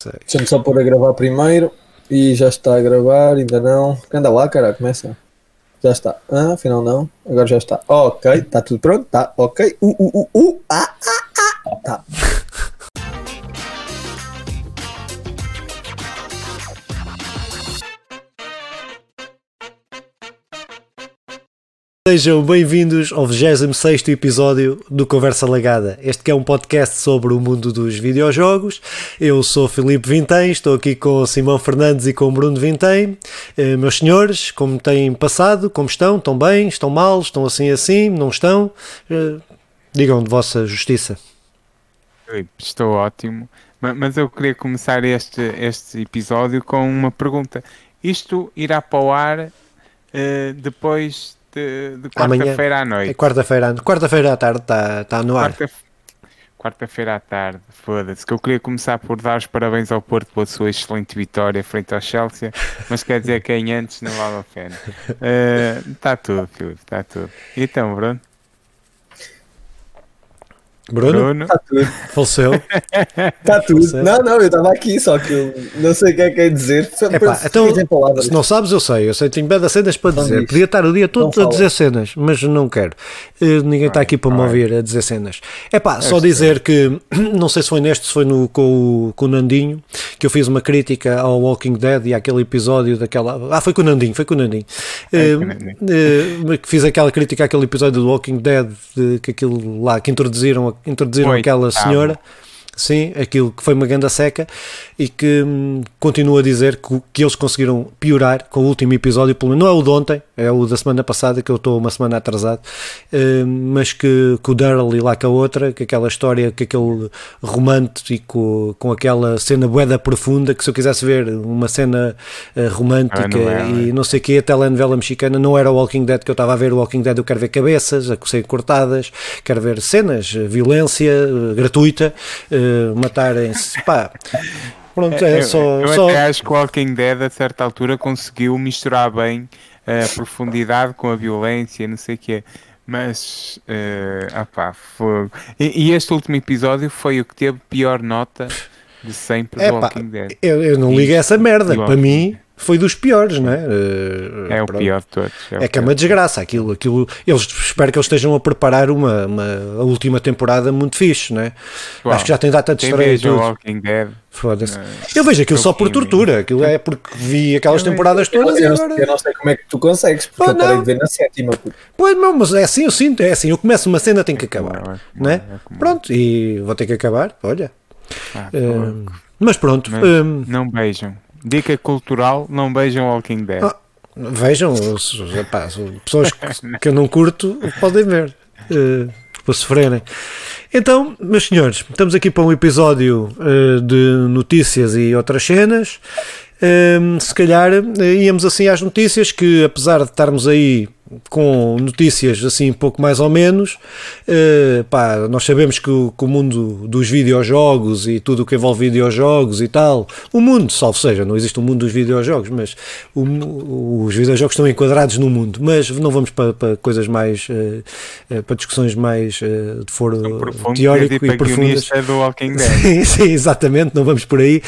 Deixa-me só pôr a gravar primeiro. E já está a gravar, ainda não. Anda lá, cara, começa. Já está. Ah, afinal não. Agora já está. Ok, está tudo pronto. Tá, ok. Uh, uh, uh, uh. Ah, ah, ah. Tá. Sejam bem-vindos ao 26 episódio do Conversa Lagada. Este que é um podcast sobre o mundo dos videojogos. Eu sou Filipe Vintém, estou aqui com Simão Fernandes e com Bruno Vintém. Eh, meus senhores, como têm passado? Como estão? Estão bem? Estão mal? Estão assim assim? Não estão? Eh, digam de vossa justiça. Estou ótimo, mas eu queria começar este, este episódio com uma pergunta. Isto irá para o ar uh, depois de, de quarta-feira à noite. É quarta-feira, quarta-feira à tarde está tá no ar. Quarta, quarta-feira à tarde, foda-se. Que eu queria começar por dar os parabéns ao Porto pela sua excelente vitória frente ao Chelsea, mas quer dizer que em antes não vale a pena. Está uh, tudo, Filipe, está tudo. Então, Bruno? Bruno? Bruno. Está tudo. Faleceu. Está tudo. Faleceu. Não, não, eu estava aqui, só que eu não sei o que é que é dizer. Epá, então, se não sabes, eu sei. Eu sei, tenho bem das cenas para não dizer. Diz. Podia estar o dia todo não a dizer cenas, mas não quero. Uh, ninguém está aqui para me ouvir a dizer cenas. É pá, só dizer que, não sei se foi neste, se foi no, com, o, com o Nandinho, que eu fiz uma crítica ao Walking Dead e àquele episódio daquela. Ah, foi com o Nandinho, foi com o Nandinho. Uh, uh, que fiz aquela crítica àquele episódio do Walking Dead, que aquilo lá, que introduziram introduziram Oi, aquela senhora. Sim, aquilo que foi uma ganda seca e que hum, continuo a dizer que, que, eles conseguiram piorar com o último episódio, não é o de ontem, é o da semana passada, que eu estou uma semana atrasado, hum, mas que, que o Daryl e lá com a outra, que aquela história, que aquele romântico, com aquela cena boeda profunda, que se eu quisesse ver uma cena uh, romântica ah, não e não sei o que, a telenovela mexicana não era o Walking Dead que eu estava a ver, o Walking Dead eu quero ver cabeças, a ser cortadas, quero ver cenas, violência uh, gratuita, uh, matarem-se. Pá. Pronto, é, só. Eu, só... até acho que Walking Dead a certa altura conseguiu misturar bem a profundidade com a violência, não sei o quê. Mas, uh, opá, fogo. E, e, este último episódio foi o que teve pior nota de sempre do Walking Dead. Eu, eu não ligo a essa merda. Para mim, foi dos piores, não é? Uh, é o pior de todos. É, é que é uma desgraça aquilo, aquilo. Eles espero que eles estejam a preparar uma, uma a última temporada muito fixe, não é? Uau. Acho que já tem data de estreia e tudo. Walking Dead. Foda-se. Eu vejo aquilo só por tortura, aquilo é porque vi aquelas temporadas todas eu, eu, agora... eu não sei como é que tu consegues, porque oh, eu parei de ver na sétima. Pois não, mas é assim, eu sinto, é assim, eu começo uma cena, tenho que acabar, é, né? É pronto, e vou ter que acabar, olha. Ah, uh, mas pronto. Mas um, não beijam. Dica cultural: não beijam Walking Dead. Ah, vejam, epá, pessoas que eu não curto podem ver uh, para sofrerem. Então, meus senhores, estamos aqui para um episódio uh, de notícias e outras cenas. Uh, se calhar íamos assim às notícias que, apesar de estarmos aí com notícias assim pouco mais ou menos uh, pá, nós sabemos que o, que o, mundo dos videojogos e tudo o que envolve videojogos e tal o mundo, salvo seja, não existe um mundo dos videojogos mas o, os videojogos estão enquadrados no mundo, mas não vamos para, para coisas mais uh, uh, para discussões mais de foro teórico e profundas do Walking Dead. sim, exatamente, não vamos por aí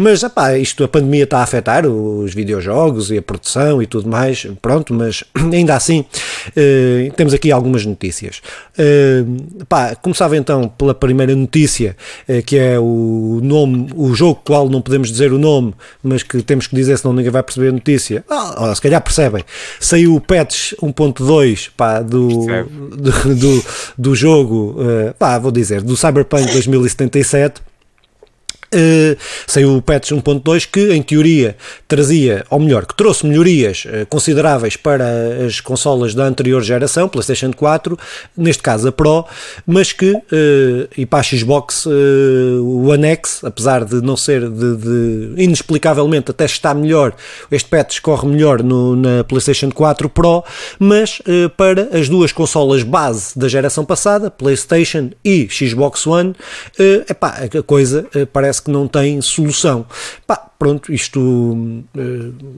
mas pá, isto, a pandemia está a afetar os videojogos e a produção e tudo mais, pronto, mas ainda assim, uh, temos aqui algumas notícias. Uh, pá, começava então pela primeira notícia, uh, que é o nome, o jogo qual não podemos dizer o nome, mas que temos que dizer senão ninguém vai perceber a notícia. Ah, se calhar percebem. Saiu o patch 1.2 pá, do, do, do, do, jogo, pá, vou dizer, do Cyberpunk 2077 Uh, saiu o patch 1.2 que, em teoria, trazia, ou melhor, que trouxe melhorias uh, consideráveis para as consolas da anterior geração, PlayStation 4, neste caso a Pro, mas que, uh, e para a Xbox o One X, apesar de não ser de, de, inexplicavelmente até está melhor, este patch corre melhor no, na PlayStation 4 Pro, mas para as duas consolas base da geração passada, PlayStation e Xbox One, epá, a coisa parece que não tem solução. Pá, pronto, isto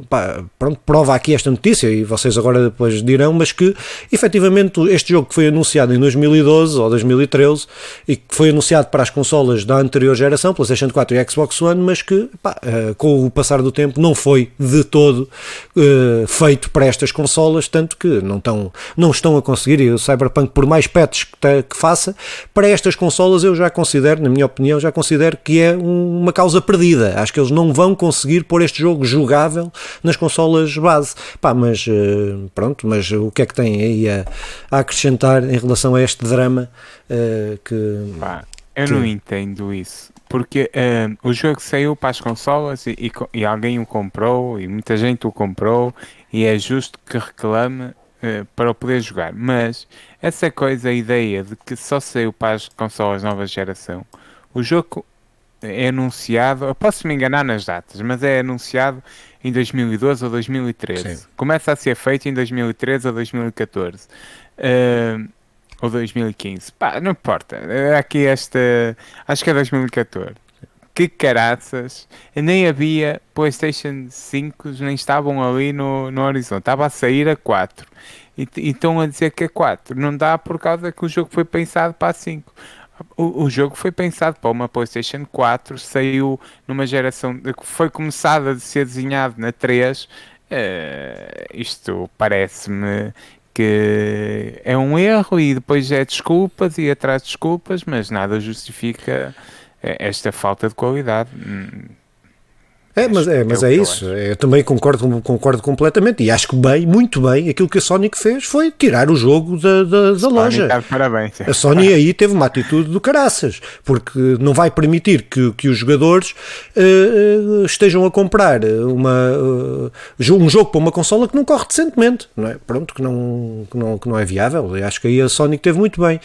pá, pronto, prova aqui esta notícia e vocês agora depois dirão, mas que efetivamente este jogo que foi anunciado em 2012 ou 2013 e que foi anunciado para as consolas da anterior geração, PlayStation 4 e Xbox One, mas que pá, com o passar do tempo não foi de todo uh, feito para estas consolas, tanto que não, tão, não estão a conseguir, e o Cyberpunk, por mais patches que, que faça, para estas consolas eu já considero, na minha opinião, já considero que é um, uma causa perdida. Acho que eles não vão conseguir pôr este jogo jogável nas consolas base. Pá, mas uh, pronto, mas o que é que tem aí a, a acrescentar em relação a este drama uh, que. Pá, eu que... não entendo isso. Porque uh, o jogo saiu para as consolas e, e, e, alguém o comprou e muita gente o comprou e é justo que reclame para o poder jogar. Mas essa coisa, a ideia de que só saiu para as consolas nova geração, o jogo é anunciado, eu posso me enganar nas datas, mas é anunciado em 2012 ou 2013. Sim. Começa a ser feito em 2013 ou 2014. Uh, ou 2015. Pá, não importa. Aqui esta. Acho que é 2014. Que caraças. Nem havia PlayStation 5, nem estavam ali no, no horizonte. Estava a sair a 4. E, e estão a dizer que é 4. Não dá por causa que o jogo foi pensado para a 5. O, o, jogo foi pensado para uma PlayStation 4, saiu numa geração foi começada a ser desenhado na 3. Uh, eh, isto parece-me que é um erro e depois é desculpas e atrás desculpas, mas nada justifica eh, esta falta de qualidade. É, mas é, mas é, é isso. Eu, eu, também concordo, concordo completamente. E acho que bem, muito bem, aquilo que a Sonic fez foi tirar o jogo da, da, da loja. Parabéns. A Sony aí teve uma atitude do caraças, porque não vai permitir que, que os jogadores uh, estejam a comprar uma, uh, um jogo para uma consola que não corre decentemente. Não é? Pronto, que não, que, não, que não é viável. Eu acho que aí a Sonic teve muito bem.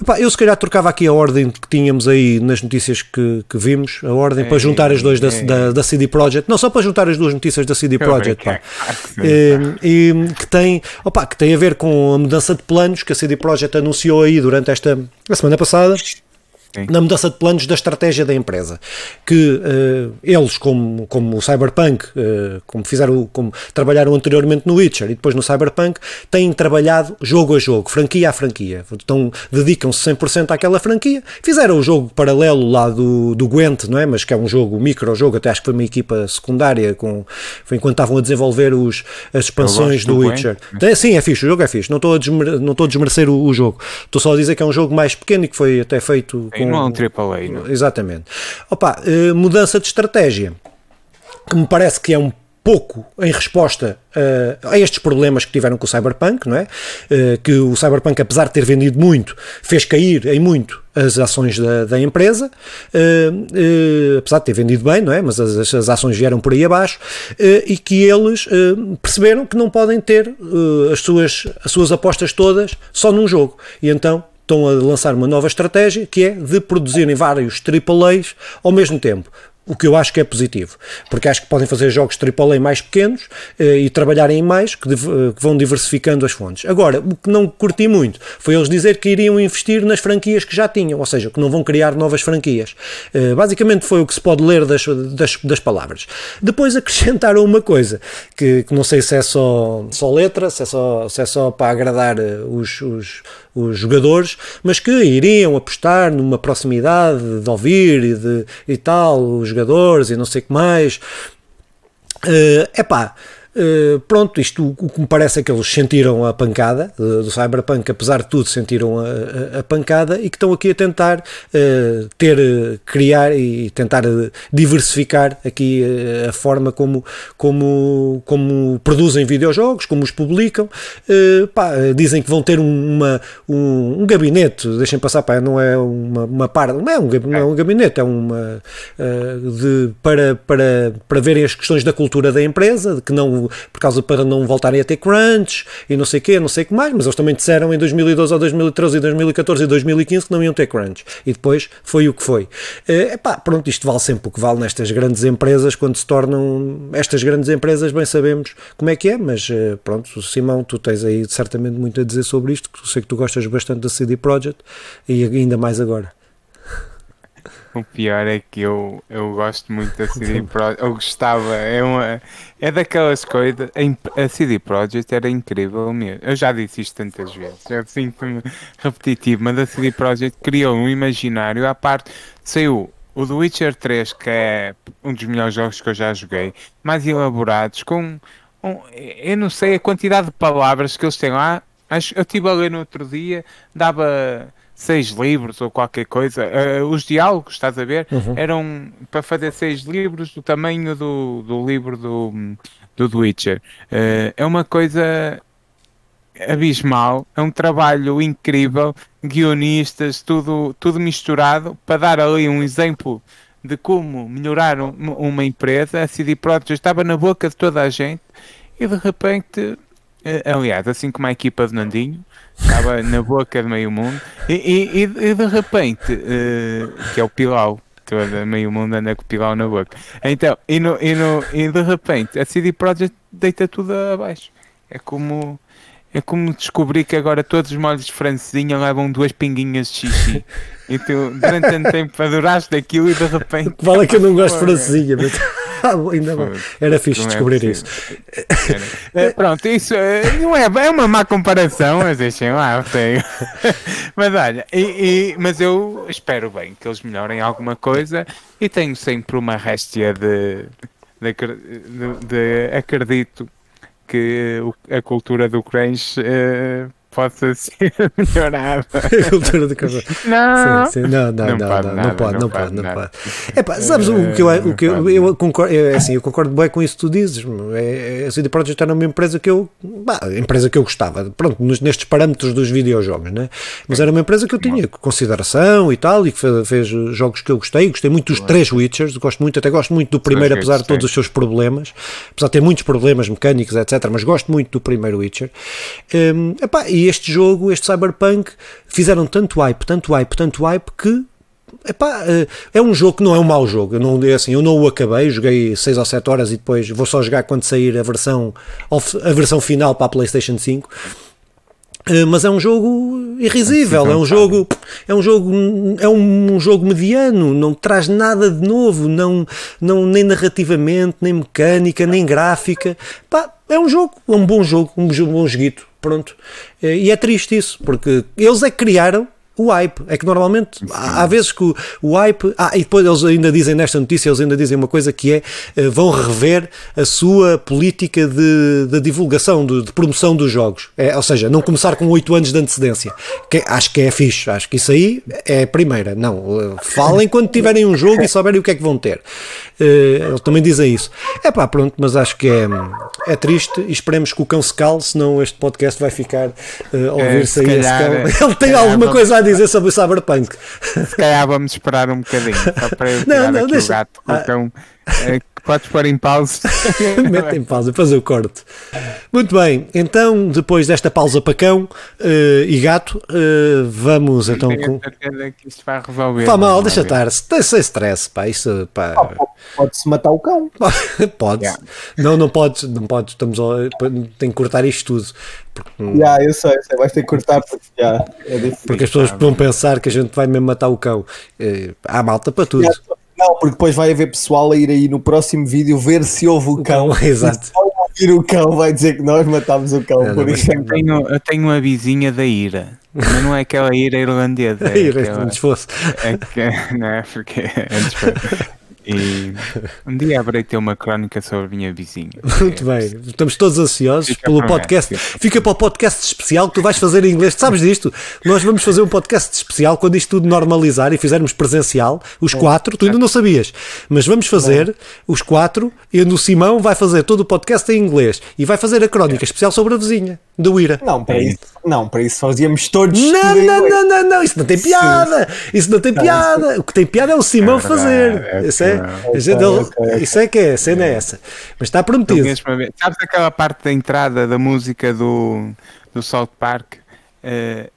Epá, eu se calhar trocava aqui a ordem que tínhamos aí nas notícias que, que vimos, a ordem é, para juntar as duas é, da, da, da CD Projekt, não só para juntar as duas notícias da CD Projekt, pá, e, e, que, tem, opa, que tem a ver com a mudança de planos que a CD Projekt anunciou aí durante esta a semana passada Sim. na mudança de planos da estratégia da empresa. Que uh, eles, como, como o Cyberpunk, uh, como fizeram, como trabalharam anteriormente no Witcher e depois no Cyberpunk, têm trabalhado jogo a jogo, franquia a franquia. Então dedicam-se 100% àquela franquia. Fizeram o jogo paralelo lá do, do Gwent, não é? Mas que é um jogo, um micro-jogo, até acho que foi uma equipa secundária, com, foi enquanto estavam a desenvolver os, as expansões do, do Witcher. Então, sim, é fixe, o jogo é fixe. Não estou a, desmer, não estou a desmerecer o, o jogo. Estou só a dizer que é um jogo mais pequeno e que foi até feito. Sim com, não é um AAA, não? Exatamente. Opa, eh, mudança de estratégia, que me parece que é um pouco em resposta uh, a estes problemas que tiveram com o Cyberpunk, não é? Uh, que o Cyberpunk, apesar de ter vendido muito, fez cair em muito as ações da, da empresa, uh, apesar de ter vendido bem, não é? Mas as, as ações vieram por aí abaixo e que eles perceberam que não podem ter as, suas, as suas apostas todas só num jogo. E então estão a lançar uma nova estratégia que é de produzirem vários AAAs ao mesmo tempo o que eu acho que é positivo, porque acho que podem fazer jogos AAA mais pequenos eh, e trabalharem em mais, que, que, vão diversificando as fontes. Agora, o que não curti muito foi eles dizer que iriam investir nas franquias que já tinham, ou seja, que não vão criar novas franquias. Eh, basicamente foi o que se pode ler das, das, das palavras. Depois acrescentaram uma coisa, que, que, não sei se é só, só letra, se é só, se é só para agradar eh, os, os, os jogadores, mas que iriam apostar numa proximidade de ouvir e, de, e tal, os jogadores e não sei o que mais. É uh, Uh, pronto, isto o que me parece é que eles sentiram a pancada uh, do Cyberpunk, apesar de tudo, sentiram a, a, a pancada e que estão aqui a tentar uh, ter, criar e tentar diversificar aqui a forma como, como, como produzem videojogos, como os publicam. Pá, dizem que vão ter uma, um, um gabinete, deixem passar, pá, não é uma, uma par, não é um, não é um gabinete, é uma de, para, para, para verem as questões da cultura da empresa, que não por causa para não voltarem a ter crunch e não sei o quê, não sei o que mais, mas eles também disseram em 2012 ou 2013 e 2014 e 2015 que não iam ter crunch e depois foi o que foi. É pá, pronto, isto vale sempre o que vale nestas grandes empresas quando se tornam estas grandes empresas, bem sabemos como é que é, mas eh, pronto, Simão, tu tens aí certamente muito a dizer sobre isto, que eu sei que tu gostas bastante da CD Projekt e ainda mais agora. O pior é que eu, eu gosto muito da CD Projekt. Eu gostava, é, uma, é daquelas coisas. A CD Projekt era incrível mesmo. Eu já disse isto tantas vezes, é sinto-me repetitivo, mas a CD Projekt criou um imaginário à parte. Saiu o The Witcher 3, que é um dos melhores jogos que eu já joguei, mais elaborados, com. Um, eu não sei a quantidade de palavras que eles têm lá. Acho, eu estive a ler no outro dia, dava seis livros ou qualquer coisa. Uh, os diálogos, estás a ver, uhum. eram para fazer seis livros do tamanho do, do livro do, do The Witcher. Uh, é uma coisa abismal, é um trabalho incrível, guionistas, tudo, tudo misturado, para dar ali um exemplo de como melhorar um, uma empresa. A CD Projekt estava na boca de toda a gente e de repente, eh, aliás, assim como a equipa de Nandinho, estava na boca de meio mundo, e, e, e de repente, uh, que é o Pilau, toda meio mundo anda com o Pilau na boca. Então, e, no, e, no, e de repente, a CD Projekt deita tudo abaixo. É como. É como descobrir que agora todos os molhos de francesinha levam duas pinguinhas de xixi. E tu, durante tanto tempo, adoraste aquilo e de repente. Fala que eu não gosto de francesinha, mas. ainda bom. Era fixe não é descobrir é isso. É, pronto, isso é, não é, é uma má comparação, mas deixem lá, tenho. mas olha, e, e, mas eu espero bem que eles melhorem alguma coisa e tenho sempre uma réstia de, de, de, de acredito que a cultura do crunch uh, possa ser melhorada. a cultura do café. Não. Sim, sim. Não, não, não, não, pode, não, não, pode, não pode, não pode. É pá, sabes o que eu, o que eu, eu concordo, é assim, eu concordo bem com isso que tu dizes. É, a CD Projekt era uma empresa que eu, bah, empresa que eu gostava, pronto, nestes parâmetros dos videojogos, né? Mas era uma empresa que eu tinha consideração e tal, e que fez jogos que eu gostei, gostei muito dos três Witchers, gosto muito, até gosto muito do primeiro, apesar de todos os seus problemas, apesar de ter muitos problemas mecânicos, etc, mas gosto muito do primeiro Witcher. Um, epá, e este jogo, este Cyberpunk, fizeram tanto hype, tanto hype, tanto hype que Epá, eh, é um jogo que não é um mau jogo. Eu não, é assim, eu não o acabei, joguei 6 ou 7 horas e depois vou só jogar quando sair a versão, a versão final para a PlayStation 5. Eh, mas é um jogo irrisível, é um jogo, é um jogo, é um, jogo mediano, não traz nada de novo, não, não nem narrativamente, nem mecânica, nem gráfica. Pá, é um jogo, é um bom jogo, um bom joguito. Pronto. Eh, e é triste isso, porque eles é que criaram o hype. É que normalmente há, há vezes que o, o, hype. Ah, e depois eles ainda dizem nesta notícia, eles ainda dizem uma coisa que é eh, vão rever a sua política de, de divulgação, de, de, promoção dos jogos. É, ou seja, não começar com 8 anos de antecedência. Que, acho que é fixe, acho que isso aí é a primeira. Não, eh, falem quando tiverem um jogo e souberem o que é que vão ter. Uh, eles também dizem isso. É pá, pronto, mas acho que é, é triste e esperemos que o cão se cale, senão este podcast vai ficar uh, a ouvir-se é, aí esse cão. Ele tem alguma coisa a dizer sobre o Cyberpunk. Se calhar vamos esperar um bocadinho, só para eu não, não, deixa. o gato. Então, é, podes pôr em pausa. Mete em pausa, depois eu corto. Muito bem, então, depois desta pausa para cão uh, e gato, uh, vamos então com. que isto vai resolver. Pá, mal, deixa estar, sem stress, pá, isso, pá. pode-se matar o cão. pode. Yeah. Não, não pode, não pode, estamos a, tem que cortar isto tudo. Porque, yeah, eu sei, sei, vais ter que cortar porque, yeah, é porque as pessoas vão pensar que a gente vai mesmo matar o cão. Uh, há malta para tudo. Yeah, porque depois vai haver pessoal a ir aí no próximo vídeo ver se houve o, cão. cão. Exato. Se o cão, vai dizer que nós matámos o cão. por isso. Eu, tenho, eu tenho uma vizinha da Ira, mas não é aquela Ira irlandesa. É ira, aquela, se fosse. É que, não é, porque é e um dia haverei ter uma crónica sobre a minha vizinha. Muito bem, estamos todos ansiosos Fica pelo podcast. Fica para o podcast especial que tu vais fazer em inglês. Tu sabes disto? Nós vamos fazer um podcast especial quando isto tudo normalizar e fizermos presencial, os quatro. Tu ainda não sabias, mas vamos fazer os quatro. E o Simão vai fazer todo o podcast em inglês e vai fazer a crónica especial sobre a vizinha do Ira. Não, para isso, não, para isso fazíamos todos. Não, não, não, não, não, isso não tem piada. Isso não tem piada. O que tem piada é o Simão fazer. Isso é é, isso é que é, a cena é essa. Mas está prometido. Sabes aquela parte da entrada da música do, do South Park? Uh,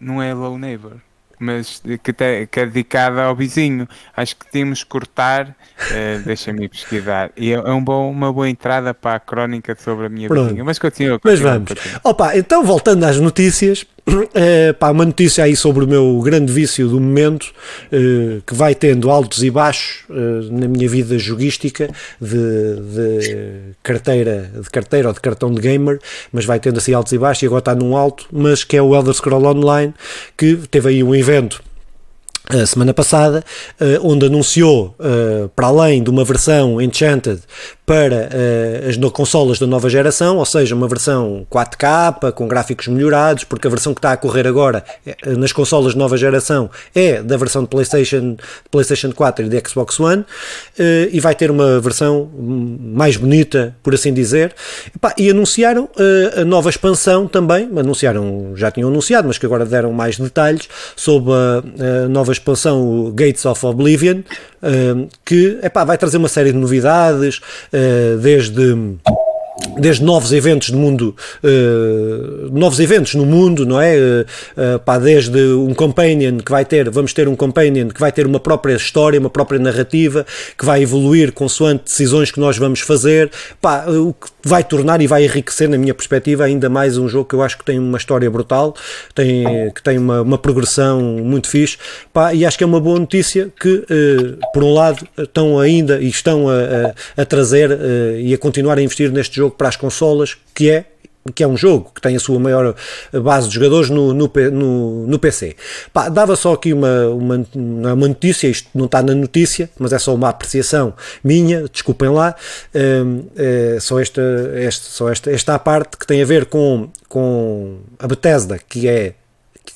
não é Low Neighbor, mas que, te, que é dedicada ao vizinho. Acho que temos que cortar. Uh, Deixa-me pesquisar. E é um bom, uma boa entrada para a crónica sobre a minha Pronto. vizinha. Mas continua. Mas vamos. Continua. Opa, então voltando às notícias. É, pá, uma notícia aí sobre o meu grande vício do momento, uh, que vai tendo altos e baixos uh, na minha vida joguística de, de, carteira, de carteira ou de cartão de gamer, mas vai tendo assim altos e baixos e agora está num alto, mas que é o Elder Scroll Online, que teve aí um evento a semana passada, onde anunciou, para além de uma versão Enchanted para uh, as no consolas da nova geração, ou seja, uma versão 4K com gráficos melhorados, porque a versão que está a correr agora eh, nas consolas de nova geração é da versão de PlayStation, PlayStation 4 e de Xbox One, uh, e vai ter uma versão mais bonita, por assim dizer. e anunciaram uh, a nova expansão também, anunciaram, já tinham anunciado, mas que agora deram mais detalhes sobre a, a nova expansão Gates of Oblivion, que epá, vai trazer uma série de novidades eh, desde desde novos eventos no mundo, uh, novos eventos no mundo, não é? Uh, uh, pá, desde um companion que vai ter, vamos ter um companion que vai ter uma própria história, uma própria narrativa, que vai evoluir consoante decisões que nós vamos fazer, pá, o que vai tornar e vai enriquecer, na minha perspectiva, ainda mais um jogo que eu acho que tem uma história brutal, tem, que tem uma, uma progressão muito fixe, pá, e acho que é uma boa notícia que, por um lado, estão ainda e estão a, a, a trazer e a continuar a investir neste jogo para as consolas, que é que é um jogo que tem a sua maior base de jogadores no, no, no, no PC. Pá, dava só aqui uma, uma, uma notícia, isto não está na notícia, mas é só uma apreciação minha, desculpem lá, é só, esta, esta, só esta, esta parte que tem a ver com, com a Bethesda, que é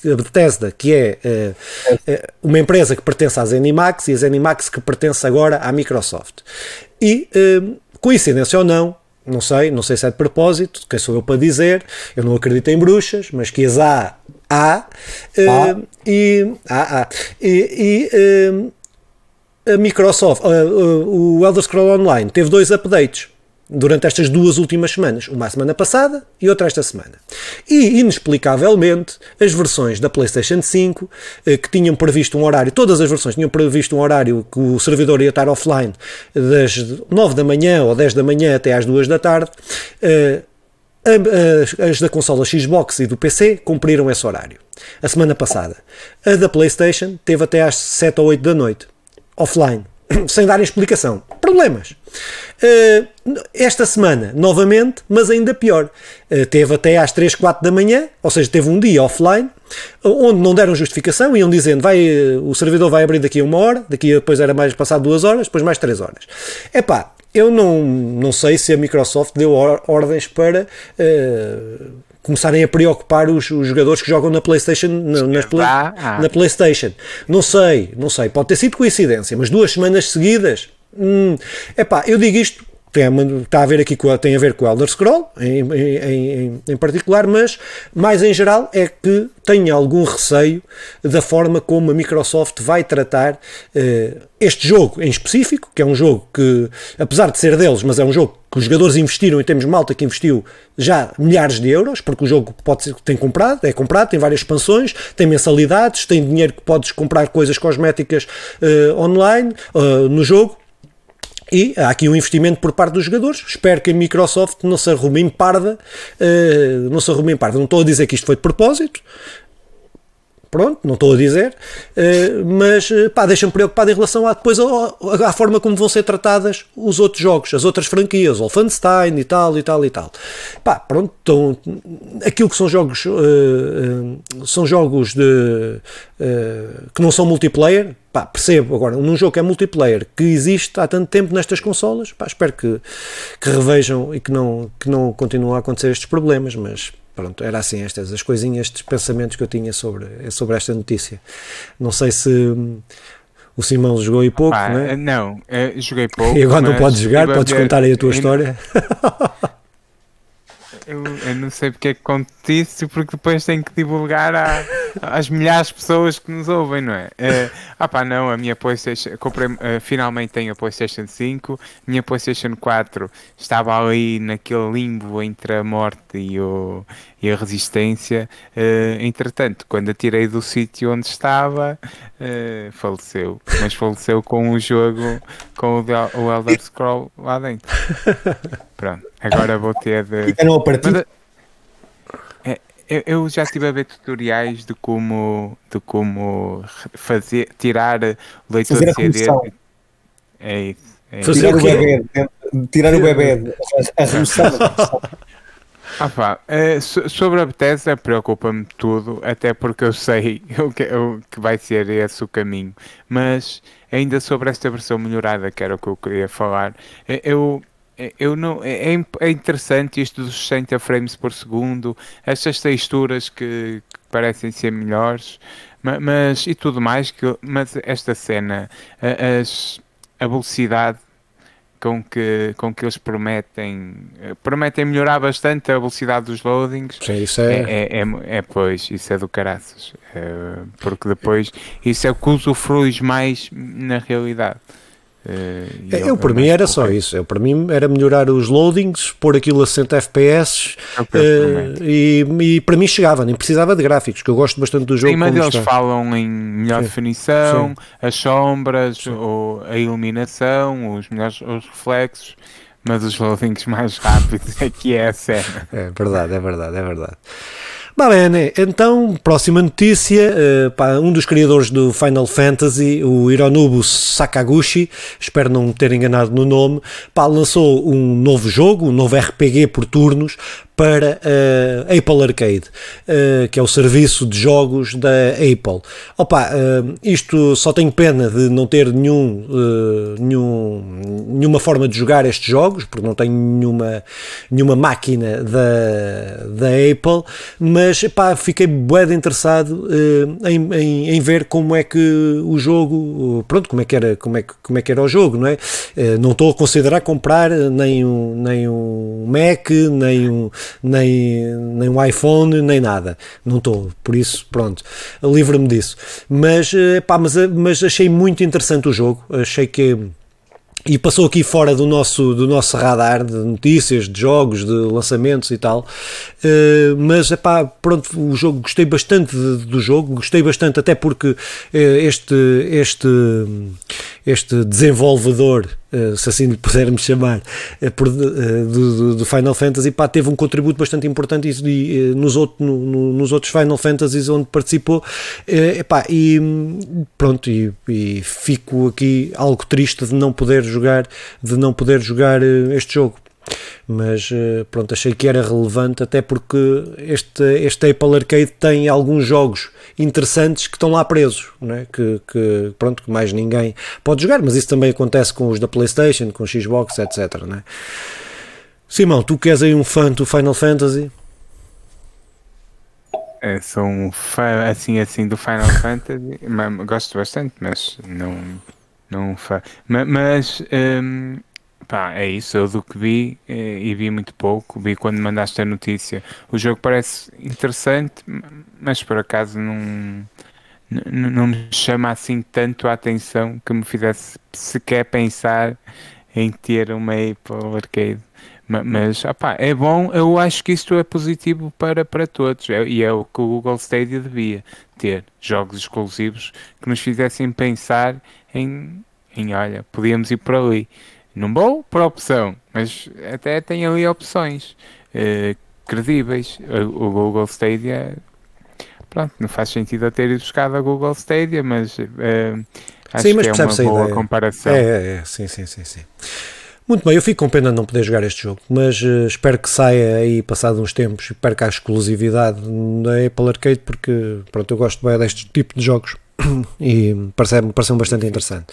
a Bethesda, que é, é, é uma empresa que pertence à Zenimax e a Zenimax que pertence agora à Microsoft. E, coincidência ou não, não sei, não sei se é de propósito, quem sou eu para dizer, eu não acredito em bruxas, mas que as há, há, uh, e, há, há, e, e uh, a Microsoft, uh, o Elder Scrolls Online teve dois updates durante estas duas últimas semanas, uma semana passada e outra esta semana. E, inexplicavelmente, as versões da PlayStation 5, eh, que tinham previsto um horário, todas as versões tinham previsto um horário que o servidor ia estar offline das 9 da manhã ou 10 da manhã até às 2 da tarde, eh, as da consola Xbox e do PC cumpriram esse horário. A semana passada. A da PlayStation teve até às 7 ou 8 da noite, offline, sem dar explicação. Problemas. Uh, esta semana, novamente, mas ainda pior. Uh, teve até às 3, 4 da manhã, ou seja, teve um dia offline, onde não deram justificação, iam dizendo vai, uh, o servidor vai abrir daqui a uma hora, daqui a, depois era mais passado duas horas, depois mais três horas. Epá, eu não, não sei se a Microsoft deu or, ordens para começarem a preocupar os, os, jogadores que jogam na PlayStation na, nas na PlayStation. Não sei, não sei, pode ter sido coincidência, mas duas semanas seguidas Hum, epá, eu digo isto tem, está a ver aqui com, tem a ver com o Elder Scroll em, em, em, particular, mas mais em geral é que tenho algum receio da forma como a Microsoft vai tratar uh, este jogo em específico, que é um jogo que, apesar de ser deles, mas é um jogo que os jogadores investiram e temos malta que investiu já milhares de euros, porque o jogo pode ser, tem comprado, é comprado, tem várias expansões, tem mensalidades, tem dinheiro que podes comprar coisas cosméticas uh, online uh, no jogo e há aqui um investimento por parte dos jogadores. Espero que a Microsoft não se arrume em parda. Uh, não se arrume em parda. Não estou a dizer que isto foi de propósito. Pronto, não estou a dizer, uh, mas uh, pá, deixa-me preocupado em relação a, depois à, à forma como vão ser tratadas os outros jogos, as outras franquias, Wolfenstein e tal e tal e tal. Pá, pronto, então, aquilo que são jogos uh, são jogos de que não são multiplayer, pá, percebo agora, num jogo que é multiplayer, que existe há tanto tempo nestas consolas, pá, espero que, que revejam e que não, que não continuem a acontecer estes problemas, mas pronto, era assim estas as coisinhas, estes pensamentos que eu tinha sobre, sobre esta notícia. Não sei se hum, o Simão jogou e pouco, não é? Não, eh, joguei pouco. E agora não podes jogar, podes contar aí a tua história. Eu, eu, não sei porque é que conto isso, porque depois tenho que divulgar a, às milhares de pessoas que nos ouvem, não é? Uh, ah pá, não, a minha PlayStation, comprei, uh, finalmente tenho a PlayStation 5, minha PlayStation 4 estava ali naquele limbo entre a morte e, o, e a resistência. Uh, entretanto, quando a tirei do sítio onde estava, uh, faleceu, mas faleceu com o jogo, com o, o Elder Scroll lá dentro. Pronto, agora vou ter de. Apertivo. É, eu, eu, já estive a ver tutoriais de como, de como fazer, tirar leitor fazer de CD. É isso. É isso. Tirar, o bebê, tirar o bebê, a remoção. Ah, pá, é, sobre a Bethesda preocupa-me tudo, até porque eu sei o que, o que vai ser esse o caminho. Mas ainda sobre esta versão melhorada, que era o que eu queria falar, é, eu, é, eu não, é, é interessante isto dos 60 frames por segundo, estas texturas que, que parecem ser melhores, mas, mas, e tudo mais, que, mas esta cena, as, a velocidade com que, com que eles prometem prometem melhorar bastante a velocidade dos loadings. Sim, isso é... É, é, é, é pois, isso é do caraças. É, porque depois isso é o que usufruis mais na realidade. Uh, eu, eu para mim era só isso. Eu para mim era melhorar os loadings, pôr aquilo a 60 FPS uh, e, e, para mim chegava, nem precisava de gráficos, que eu gosto bastante do jogo. Sim, mas eles está. falam em melhor Sim. definição, Sim. as sombras, ou a iluminação, os melhores os reflexos, mas os loadings mais rápidos é que é a cena. É verdade, é verdade, é verdade. Bem, então, próxima notícia, pá, um dos criadores do Final Fantasy, o Hironobu Sakaguchi, espero não ter enganado no nome, lançou um novo jogo, um novo RPG por turnos, para a uh, Apple Arcade, uh, que é o serviço de jogos da Apple. Opa, uh, isto só tenho pena de não ter nenhum, nenhum, nenhuma forma de jogar estes jogos, porque não tenho nenhuma, nenhuma máquina da, da Apple, mas epá, fiquei bué interessado em, em, em, ver como é que o jogo, pronto, como é que era, como é, como é que era o jogo, não é? não estou a considerar comprar nem um, nem um Mac, nem um nem, nem um iPhone, nem nada. Não estou, por isso, pronto, livre-me disso. Mas, eh, pá, mas, eh, mas achei muito interessante o jogo, achei que e passou aqui fora do nosso, do nosso radar de notícias, de jogos, de lançamentos e tal. Uh, mas, epá, pronto, o jogo, gostei bastante de, do jogo, gostei bastante até porque uh, este, este, este desenvolvedor eh, se assim lhe pudermos chamar, eh, eh, do, Final Fantasy, pá, teve um contributo bastante importante nos, outro, no, nos outros Final Fantasies onde participou, e pronto, e, e, fico aqui algo triste de não poder jogar, de não poder jogar este jogo. Mas pronto, achei que era relevante até porque este, este Apple Arcade tem alguns jogos interessantes que estão lá presos, é? que, que, pronto, que mais ninguém pode jogar, mas isso também acontece com os da Playstation, com o Xbox, etc. Não é? Simão, tu que és aí um fã do Final Fantasy? É, sou um fã assim assim do Final Fantasy, gosto bastante, mas não, não fã. Mas, mas hum, Pá, é isso, eu do que vi eh, e vi muito pouco, vi quando mandaste a notícia. O jogo parece interessante, mas por acaso não, não, não me chama assim tanto a atenção que me fizesse sequer pensar em ter uma Apple Arcade. Mas opá, é bom, eu acho que isto é positivo para, para todos é, e é o que o Google Stadia devia ter jogos exclusivos que nos fizessem pensar em, em olha, podíamos ir por ali. Não vou por opção, mas até tem ali opções uh, credíveis. O, o, Google Stadia, pronto, não faz sentido eu ter ido buscar a Google Stadia, mas uh, acho sim, mas que é uma boa ideia. comparação. É, é, é, sim, sim, sim, sim. Muito bem, eu fico com pena de não poder jogar este jogo, mas uh, espero que saia aí passado uns tempos e perca a exclusividade da Apple Arcade porque pronto, eu gosto bem deste tipo de jogos e parece-me parece bastante interessante.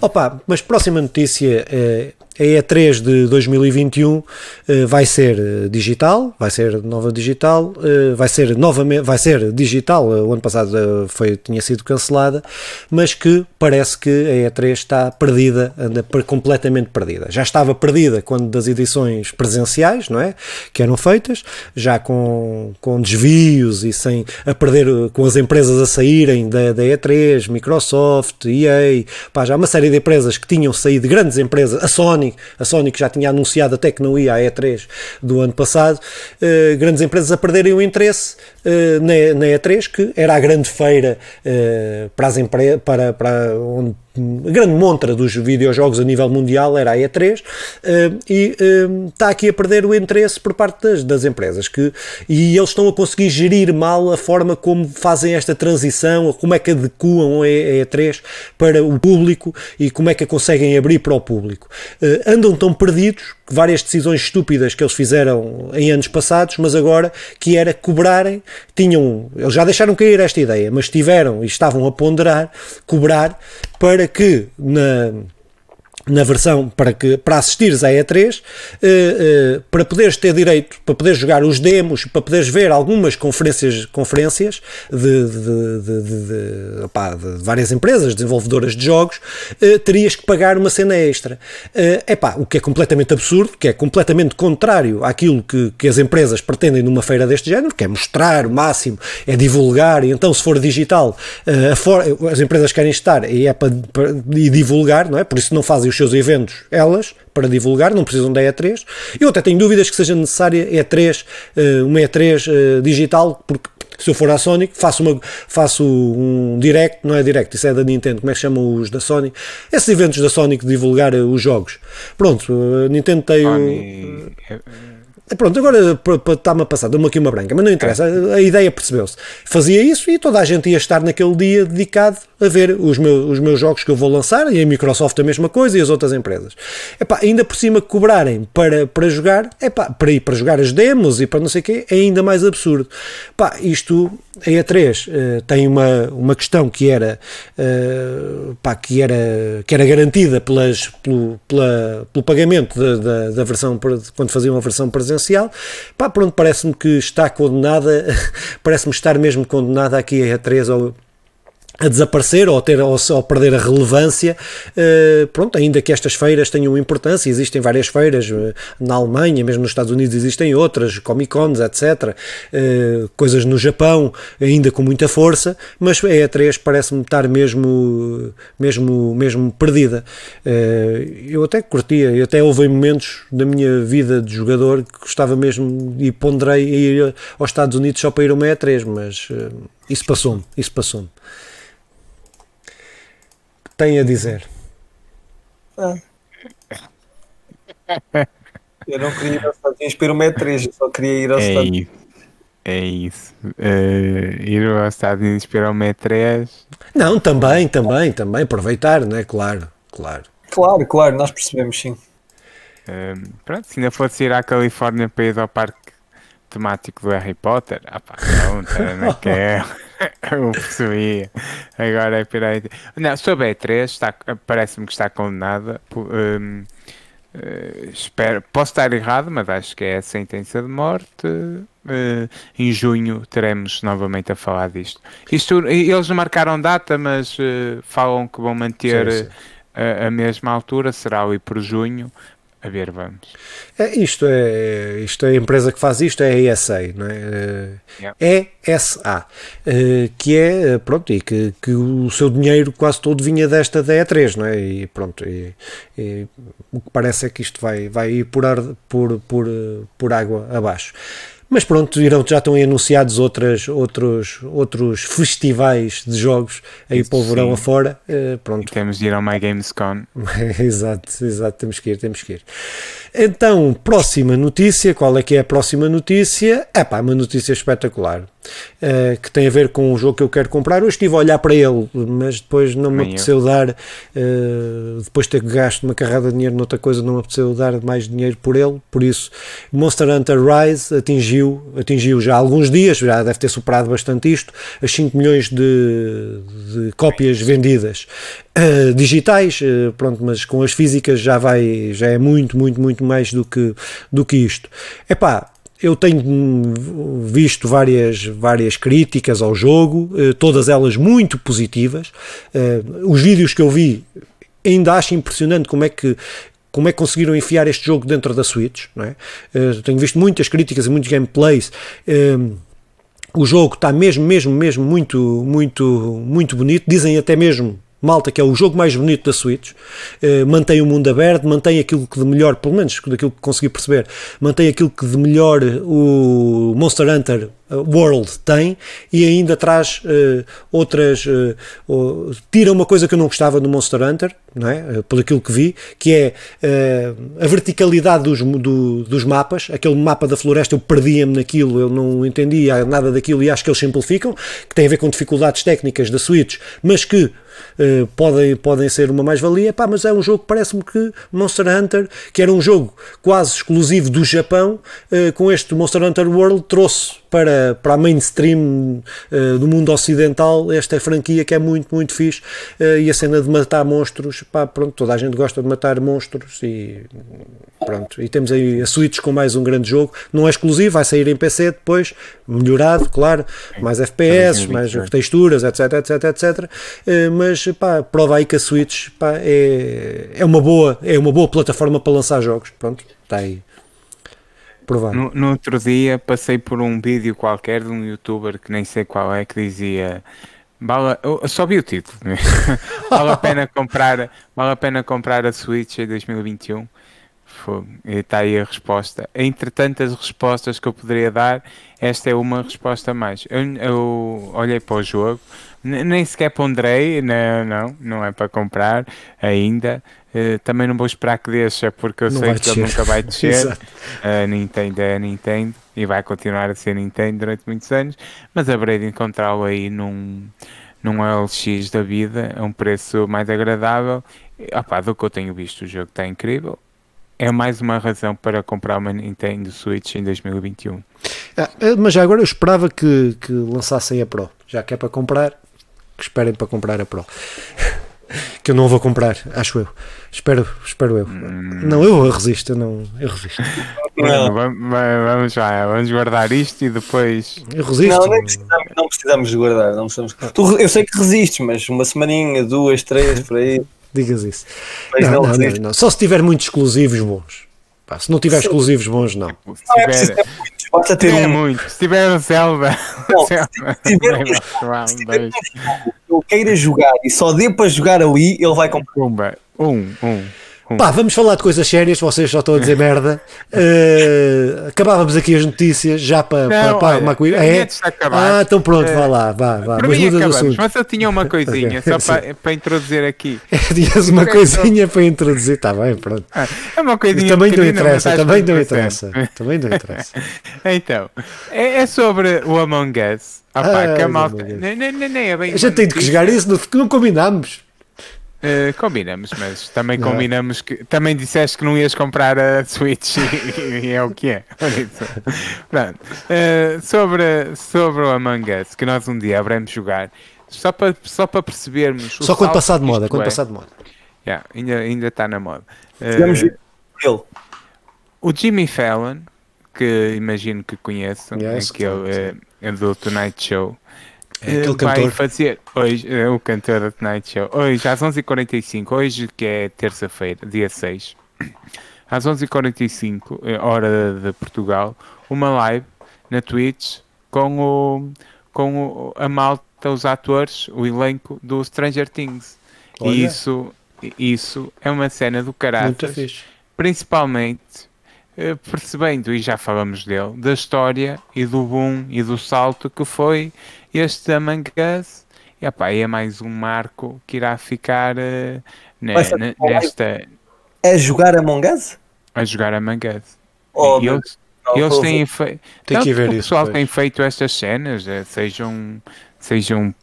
Opa, mas próxima notícia é a E3 de 2021 uh, vai ser eh, digital, vai ser nova digital, uh, vai ser novamente, vai ser digital, o ano passado foi, tinha sido cancelada, mas que parece que a E3 está perdida, anda completamente perdida. Já estava perdida quando das edições presenciais, não é? Que eram feitas, já com, com desvios e sem a perder, com as empresas a saírem da, da E3, Microsoft, EA, pá, já uma série de empresas que tinham saído, grandes empresas, a Sony A Sony que já tinha anunciado até que não ia à E3 do ano passado, uh, grandes empresas a perderem o interesse uh, na, na, E3, que era a grande feira uh, para as empresas, para, para onde a grande montra dos videojogos a nível mundial era a E3 uh, e está aqui a perder o interesse por parte das, das, empresas que, e eles estão a conseguir gerir mal a forma como fazem esta transição, como é que adequam a E3 para o público e como é que a conseguem abrir para o público. Uh, andam tão perdidos várias decisões estúpidas que eles fizeram em anos passados, mas agora que era cobrarem, tinham, eles já deixaram cair esta ideia, mas tiveram e estavam a ponderar cobrar para que na na versão para, que, para assistires à E3, uh, uh, para poderes ter direito, para poderes jogar os demos, para poderes ver algumas conferências, conferências de, de, de, de, opá, várias empresas desenvolvedoras de jogos, uh, terias que pagar uma cena extra. É epá, o que é completamente absurdo, que é completamente contrário àquilo que, que as empresas pretendem numa feira deste género, que é mostrar o máximo, é divulgar, e então se for digital, for, as empresas querem estar e é para, para e divulgar, não é? Por isso não fazem os seus eventos, elas, para divulgar, não precisam da E3. Eu até tenho dúvidas que seja necessária E3, eh, uma E3 eh, digital, porque se eu for à Sony, faço, uma, faço um direct, não é direct, isso é da Nintendo, como é que chamam os da Sony? Esses eventos da Sony que divulgar eh, os jogos. Pronto, a Nintendo tem o. Pronto, agora está-me a passar, deu-me aqui uma branca, mas não interessa, a, a ideia percebeu-se. Fazia isso e toda a gente ia estar naquele dia dedicado a ver os meus, os meus jogos que eu vou lançar, e a Microsoft a mesma coisa e as outras empresas. Epá, ainda por cima cobrarem para, para jogar, epá, para ir para jogar as demos e para não sei o quê, é ainda mais absurdo. Epá, isto, a E3 uh, tem uma, uma questão que era, uh, pá, que era, que era garantida pelas, pelo, pela, pelo pagamento da, da, da versão, quando faziam a versão presencial, pá, pronto, parece-me que está condenada, parece-me estar mesmo condenada aqui a E3 ao, a desaparecer ou, ter, ou, ou perder a relevância, uh, pronto, ainda que estas feiras tenham importância, existem várias feiras uh, na Alemanha, mesmo nos Estados Unidos existem outras, Comic Cons, etc., uh, eh, coisas no Japão ainda com muita força, mas a E3 parece-me estar mesmo, mesmo, mesmo perdida. eu até curtia, eu até houve momentos da minha vida de jogador que gostava mesmo e ponderei ir aos Estados Unidos só para ir a uma E3, mas isso passou-me, isso passou-me tem a dizer? Ah. Eu não queria ir aos Estados Unidos para o Met 3, eu só queria ir aos é Unidos. É isso. Uh, ir aos Estados Unidos para o Met 3. Não, também, também, também. Aproveitar, não é? Claro, claro. Claro, claro, nós percebemos sim. Uh, pronto, se ainda fosse ir à Califórnia para ir ao parque temático do Harry Potter, ah pá, não, não quero. eu percebi. Agora é pirata. Não, sobre a E3, parece-me que está condenada. Um, uh, eh, espero, posso estar errado, mas acho que é a sentença de morte. Uh, em junho teremos novamente a falar disto. Isto, eles não marcaram data, mas uh, falam que vão manter sim, sim. A, a, mesma altura, será ali por junho a ver, vamos. É, isto, é, isto é a empresa que faz isto, é a ESA, não é? Yeah. ESA, eh, que é, eh, pronto, e que, que o seu dinheiro quase todo vinha desta da E3, não é? E pronto, e, e, o que parece é que isto vai, vai ir por, ar, por, por, por água abaixo. Mas pronto, já estão anunciados outras, outros, outros festivais de jogos aí para o verão afora. Uh, pronto. E temos de ir ao My Games Con. exato, exato, temos que ir, temos que ir. Então, próxima notícia, qual é que é a próxima notícia? É pá, uma notícia espetacular. Uh, que tem a ver com o jogo que eu quero comprar. Eu estive a olhar para ele, mas depois não me apeteceu dar, uh, depois de ter gasto uma carrada de dinheiro noutra coisa, não me apeteceu dar mais dinheiro por ele. Por isso, Monster Hunter Rise atingiu, atingiu já há alguns dias, já deve ter superado bastante isto, as 5 milhões de, de cópias vendidas. Uh, digitais, pronto, mas com as físicas já vai, já é muito, muito, muito mais do que, do que isto. É pá, eu tenho visto várias, várias críticas ao jogo, eh, todas elas muito positivas. Eh, os vídeos que eu vi ainda acho impressionante como é que como é que conseguiram enfiar este jogo dentro da Switch, não é? Eh, tenho visto muitas críticas e muitos gameplays. O jogo está mesmo, mesmo, mesmo muito, muito, muito bonito. Dizem até mesmo malta, que é o jogo mais bonito da Switch, uh, mantém o mundo aberto, mantém aquilo que de melhor, pelo menos daquilo que consegui perceber, mantém aquilo que de melhor o Monster Hunter World tem e ainda traz uh, outras. Uh, tira uma coisa que eu não gostava do Monster Hunter, não é? por aquilo que vi, que é a verticalidade dos, do, dos mapas. Aquele mapa da floresta eu perdia-me naquilo, eu não entendia nada daquilo e acho que eles simplificam, que tem a ver com dificuldades técnicas da Switch, mas que Uh, podem, podem ser uma mais-valia, mas é um jogo parece-me que Monster Hunter, que era um jogo quase exclusivo do Japão, uh, com este Monster Hunter World trouxe para, para a mainstream uh, do mundo ocidental esta franquia que é muito, muito fixe e a cena de matar monstros, pá, pronto, toda a gente gosta de matar monstros e pronto, e temos aí a Switch com mais um grande jogo, não é exclusivo, vai sair em PC depois, melhorado, claro, mais FPS, mais texturas, etc, etc, etc, mas pá, prova aí que a Switch pá, é, é, uma boa, é uma boa plataforma para lançar jogos. Pronto, está aí. Provado. No, no, outro dia passei por um vídeo qualquer de um youtuber que nem sei qual é que dizia vale, eu só vi o título vale a pena comprar vale a pena comprar a Switch em 2021 está aí a resposta. Entre tantas respostas que eu poderia dar esta é uma resposta mais. Eu, eu olhei para o jogo nem sequer ponderei, não, não, não é para comprar ainda. Uh, também não vou esperar que deixe, porque eu não sei que ele nunca vai descer. a Nintendo é a Nintendo e vai continuar a ser Nintendo durante muitos anos, mas haverei de encontrá-lo aí num, num LX da vida a um preço mais agradável. Opa, do que eu tenho visto, o jogo está incrível. É mais uma razão para comprar uma Nintendo Switch em 2021. Ah, eh, mas já agora eu esperava que, que lançassem a Pro, já que é para comprar que esperem para comprar a Pro. que eu não vou comprar, acho eu. Espero, espero eu. Hum. Não, eu resisto, eu não, eu resisto. Não, vamos lá, vamos guardar isto e depois. Eu resisto. Não, precisamos, não precisamos guardar. Não precisamos... Tu, eu sei que resistes, mas uma semaninha, duas, três, por aí. Digas isso. Não, não, não, não, Só se tiver muitos exclusivos bons. Pá, se não tiver Sim. exclusivos bons, não. Se tiver, basta ter um. muito. Se tiver um Zelda. Não, se tiver um, eu queira jogar e só dê para jogar ali, ele vai comprar. Um, um. Pá, vamos falar de coisas sérias, vocês só estão a dizer merda. Uh, acabávamos aqui as notícias já para, não, para, para olha, é? Ah, então pronto, uh, vá lá, vá, vá. Mas muda de assunto. Mas eu tinha uma coisinha okay. só para, para introduzir aqui. Tinhas uma coisinha para introduzir, está bem, pronto. Ah, é uma coisinha também não interessa, também não interessa. Também não interessa. então, é, é sobre o Among Us. Ah, pá, que a malta. Nem, nem, nem é bem. A gente tem que jogar isso, não, não combinámos. Uh, combinamos, mas também não. combinamos que também disseste que não ias comprar a Switch e, e é o que é. Pronto. Uh, sobre, sobre o Among Us, que nós um dia haveremos jogar, só para, só para percebermos. Só quando passar de moda, quando é. passar de moda. Yeah, ainda, ainda está na moda. Uh, o Jimmy Fallon, que imagino que conheçam, yes, aquele é, é do Tonight Show. É aquele vai cantor. fazer hoje, é o cantor da Tonight Show, hoje às 11h45, hoje que é terça-feira, dia 6, às 11h45, é hora de Portugal, uma live na Twitch com, o, com o, a malta, os atores, o elenco do Stranger Things. Olha. E isso, isso é uma cena do caráter. Principalmente percebendo, e já falamos dele, da história e do boom e do salto que foi este Among Us. E, epá, é mais um marco que irá ficar uh, nesta. É jogar Among Us? A jogar Among Us. Oh, e eles, não, eles têm feito. Tem que ver o isso. O pessoal tem feito estas cenas, eh, sejam, sejam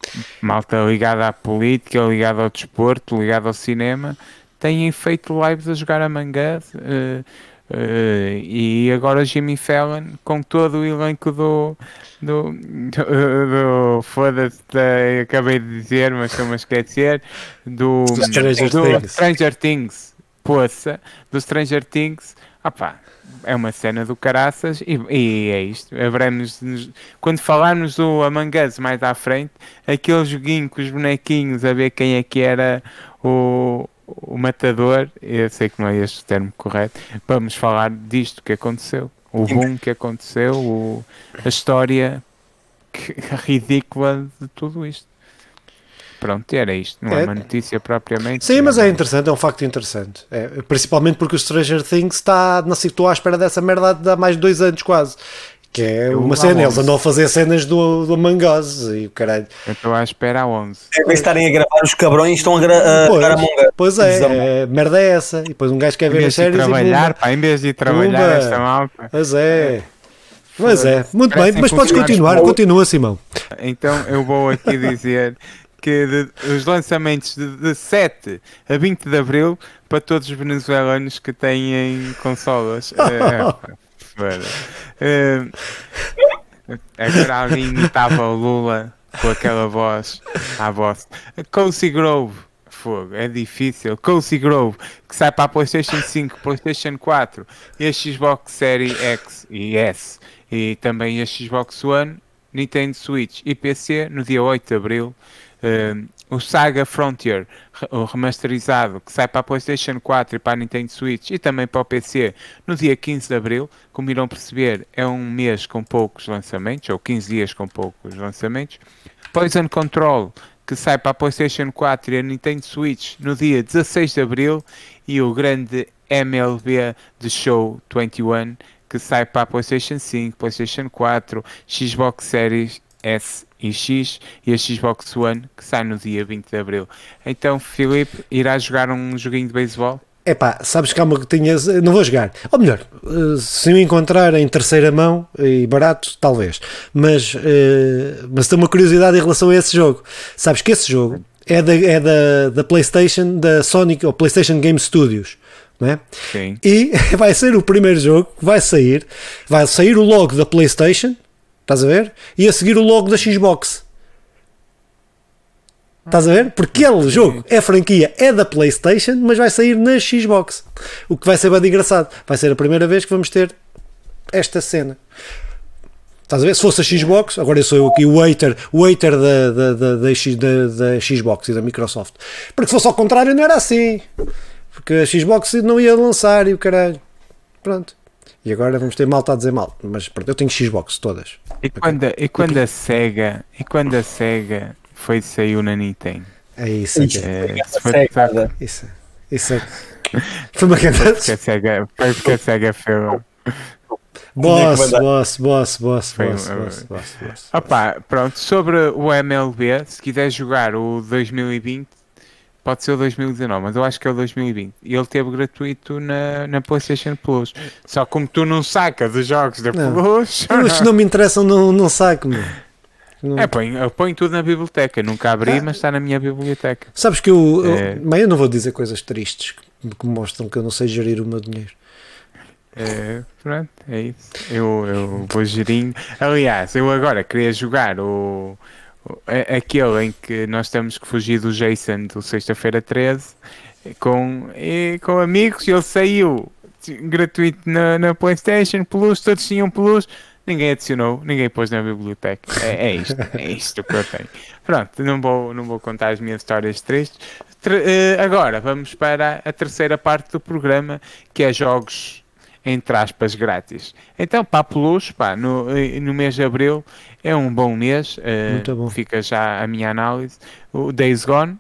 malta ligada à política, ligada ao desporto, ligada ao cinema, têm feito lives a jogar Among Us. Uh, Uh, e agora Jimmy Fallon com todo o elenco do do, do, do foda-se acabei de dizer mas estou-me a esquecer do, Stranger, do Things. Stranger Things. Poça, do Stranger Things. Opá, é uma cena do caraças e, e é isto. Haveremos, quando falarmos do Among Us mais à frente aquele joguinho com os bonequinhos a ver quem é que era o o matador, eu sei que não é este o termo correto, vamos falar disto que aconteceu. O boom que aconteceu, o, a história que, ridícula de tudo isto. Pronto, era isto, não é, é uma notícia propriamente. Sim, mas é interessante, é um facto interessante. É, principalmente porque o Stranger Things está na estou à espera dessa merda há mais de dois anos quase. Que é uma cena, eles andam a fazer cenas do, do e o caralho. Eu estou à espera a 11. Em vez de estarem a gravar os cabrões, estão a, gra a Pois, Among Us. pois é, é, merda é essa. E depois um gajo quer Em ver as séries e trabalhar, pumba. pá, em vez de trabalhar Pumba. esta malta. Pois é. Pois é, muito bem, mas podes continuar, continua Simão. Então eu vou aqui dizer que de- os lançamentos de, de 7 a 20 de Abril para todos os venezuelanos que têm consolas. É, foda. É, agora alguém imitava o Lula com aquela voz à voz. Cozy Grove. Fogo, é difícil. Cozy Grove, que sai para a PlayStation 5, PlayStation 4 e a Xbox Series X e S e também a Xbox One, Nintendo Switch e PC no dia 8 de Abril. Um, o Saga Frontier, o remasterizado, que sai para a PlayStation 4 e para a Nintendo Switch e também para o PC no dia 15 de Abril. Como irão perceber, é um mês com poucos lançamentos, ou 15 dias com poucos lançamentos. Poison Control, que sai para a PlayStation 4 e a Nintendo Switch no dia 16 de Abril. E o grande MLB The Show 21, que sai para a PlayStation 5, PlayStation 4, Xbox Series S e X e a Xbox One, que sai no dia 20 de Abril. Então, Filipe, irá jogar um joguinho de beisebol? Epá, sabes que há uma que tinhas. Não vou jogar. Ou melhor, eh, se eu encontrar em terceira mão e barato, talvez. Mas, eh, mas tenho uma curiosidade em relação a esse jogo. Sabes que esse jogo é da, é da, da PlayStation, da Sonic ou PlayStation Game Studios. É? Sim. E vai ser o primeiro jogo que vai sair. Vai sair o logo da PlayStation, estás a ver? E a seguir o logo da Xbox. Estás a ver? Porque aquele jogo é franquia, é da PlayStation, mas vai sair na Xbox. O que vai ser bem engraçado. Vai ser a primeira vez que vamos ter esta cena. Estás a ver? Se fosse a Xbox, agora eu sou aqui o hater, o hater da, da, da, da- da Xbox e da Microsoft. Porque se fosse ao contrário, não era assim. Porque a Xbox não ia lançar e o caralho. Pronto. E agora vamos ter malta a dizer mal. Mas pronto, eu tenho Xbox todas. E quando, e quando a SEGA, e quando a SEGA foi saiu na Nintendo? É isso. Ixi. É, É, foi, foi nada. isso, isso é. Foi uma grande. porque a SEGA, foi porque a SEGA. Boss, Tinha que mandar. boss, boss, boss, Foi boss, um- boss, boss, boss. Opa, pronto, sobre o MLB, se quiser jogar o 2020, pode ser o 2019, mas eu acho que é o 2020. E ele teve gratuito na, na PlayStation Plus. Só como tu não sacas os jogos da Não. Plus. Os que não me interessam, não, não saco, meu. Não- É, põe, eu ponho tudo na biblioteca. Nunca abri, mas está na minha biblioteca. Sabes que eu, eu, É. mas eu não vou dizer coisas tristes que, que mostram que eu não sei gerir o meu dinheiro. É, pronto, é isso. Eu, eu vou gerindo. Aliás, eu agora queria jogar o, o- a- aquele em que nós temos que fugir do Jason do Sexta-feira 13 com, e, com amigos. Ele saiu gratuito na, na PlayStation Plus, todos tinham Plus. Ninguém adicionou, ninguém pôs na biblioteca. É, é isto, é isto que eu tenho. Pronto, não vou, não vou contar as minhas histórias tristes. Tre- eh, agora vamos para a terceira parte do programa, que é jogos entre aspas, grátis. Então, para Plus, pá, no, eh, no mês de Abril é um bom mês. Muito bom. Fica já a minha análise. O Days Gone,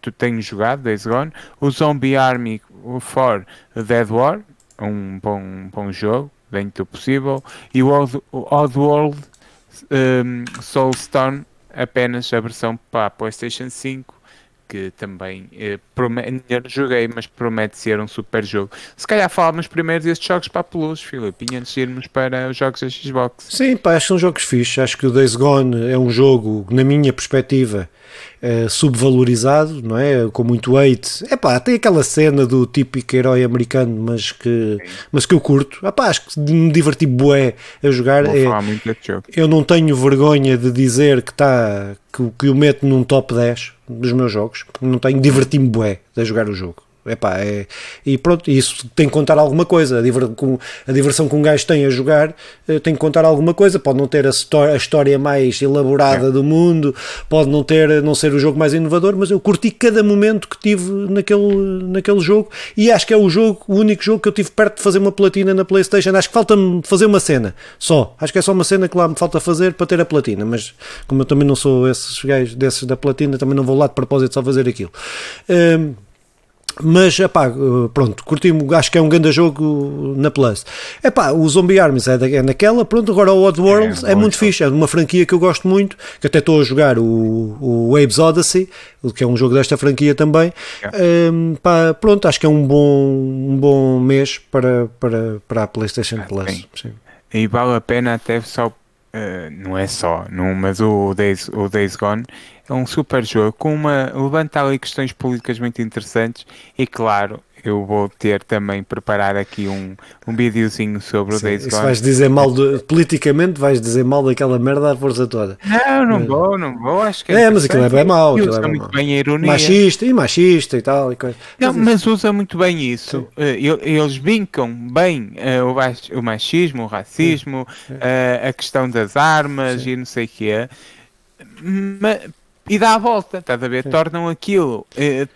tu tens jogado Days Gone. O Zombie Army 4 Dead War, um bom, um bom jogo, dentro do possível. E o Odd, o Oddworld um, Soulstone, apenas a versão para a PlayStation 5 que também eh, não joguei, mas promete ser um super jogo. Se calhar falamos primeiro destes jogos para a Plus, Filipe, e antes de irmos para os jogos da Xbox. Sim, pá, acho que são jogos fixos. Acho que o Days Gone é um jogo, na minha perspectiva, eh, subvalorizado, não é? Com muito hate. É pá, tem aquela cena do típico herói americano, mas que, mas que eu curto. Ah, pá, acho que me diverti bué a jogar. É, eu não tenho vergonha de dizer que está que, que eu meto num top 10 dos meus jogos. Não tenho, diverti-me bué a jogar o jogo. Epá, é, e pronto, isso tem que contar alguma coisa. A, diver- com- a diversão que um gajo tem a jogar eh, tem que contar alguma coisa. Pode não ter a, a história mais elaborada do mundo, pode não ter não ser o jogo mais inovador, mas eu curti cada momento que tive naquele, naquele jogo e acho que é o jogo, o único jogo que eu tive perto de fazer uma platina na Playstation. Acho que falta-me fazer uma cena só. Acho que é só uma cena que lá me falta fazer para ter a platina, mas como eu também não sou esses gajos desses da platina, também não vou lá de propósito só fazer aquilo. Hum, Mas, epá, pronto, curti-me, acho que é um grande jogo na Plus. Epá, o Zombie Arms é, da, é naquela, pronto, agora o Odd World é, é muito fixe, é uma franquia que eu gosto muito, que até estou a jogar o, o Waves Odyssey, que é um jogo desta franquia também. Um, pá, pronto, acho que é um bom, um bom mês para, para, para a PlayStation ah, Plus. E vale a pena até só Uh, não é só, não, mas o Days, o Days Gone é um super jogo com uma levanta ali questões políticas muito interessantes e claro eu vou ter também preparar aqui um, um videozinho sobre Sim, o Days Gone. vais dizer mal de, politicamente, vais dizer mal daquela merda à força toda. Não, não vou, não vou, acho que é. É, mas aquilo é bem mau. Usa é muito bem a ironia. Machista e machista e tal. E coisa. Não, mas usa muito bem isso. Uh, eles brincam bem uh, o, machismo, o racismo, uh, a questão das armas Sim. e não sei o que é. Mas, e dá a volta, estás a ver? Tornam aquilo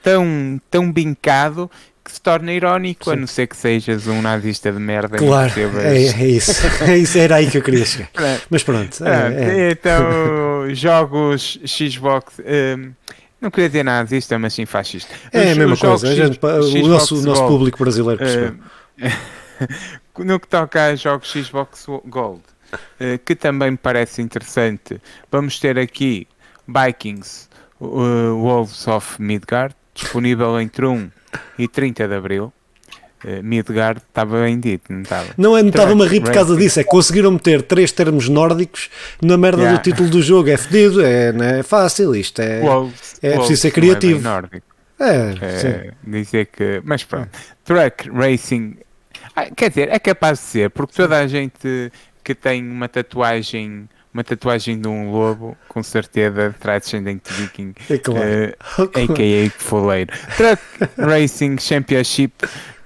tão, tão bincado que se torna irónico, Sim. a não ser que sejas um nazista de merda. Claro, é, é, isso. é isso, era aí que eu queria chegar. Mas pronto. É, é. Então, jogos Xbox. Um, não queria dizer nazista, mas sim fascista. É a mesma coisa, gente, o nosso, nosso público brasileiro uh, No que toca a jogos Xbox Gold, uh, que também me parece interessante, vamos ter aqui Vikings uh, Wolves of Midgard, disponível entre 1 e 30 de Abril. Uh, Midgard estava bem dito, não estava? Não, é, não estava-me a rir por causa disso, é que conseguiram meter três termos nórdicos na merda yeah. do título do jogo, é fedido, é, não é fácil isto, é, Wolves, é preciso ser criativo. É, é dizer que, mas pronto, Truck Racing, ah, quer dizer, é capaz de ser, porque toda a gente que tem uma tatuagem uma tatuagem de um lobo, com certeza traz descendente viking, é claro. uh, a.k.a. Foleiro. Truck Racing Championship,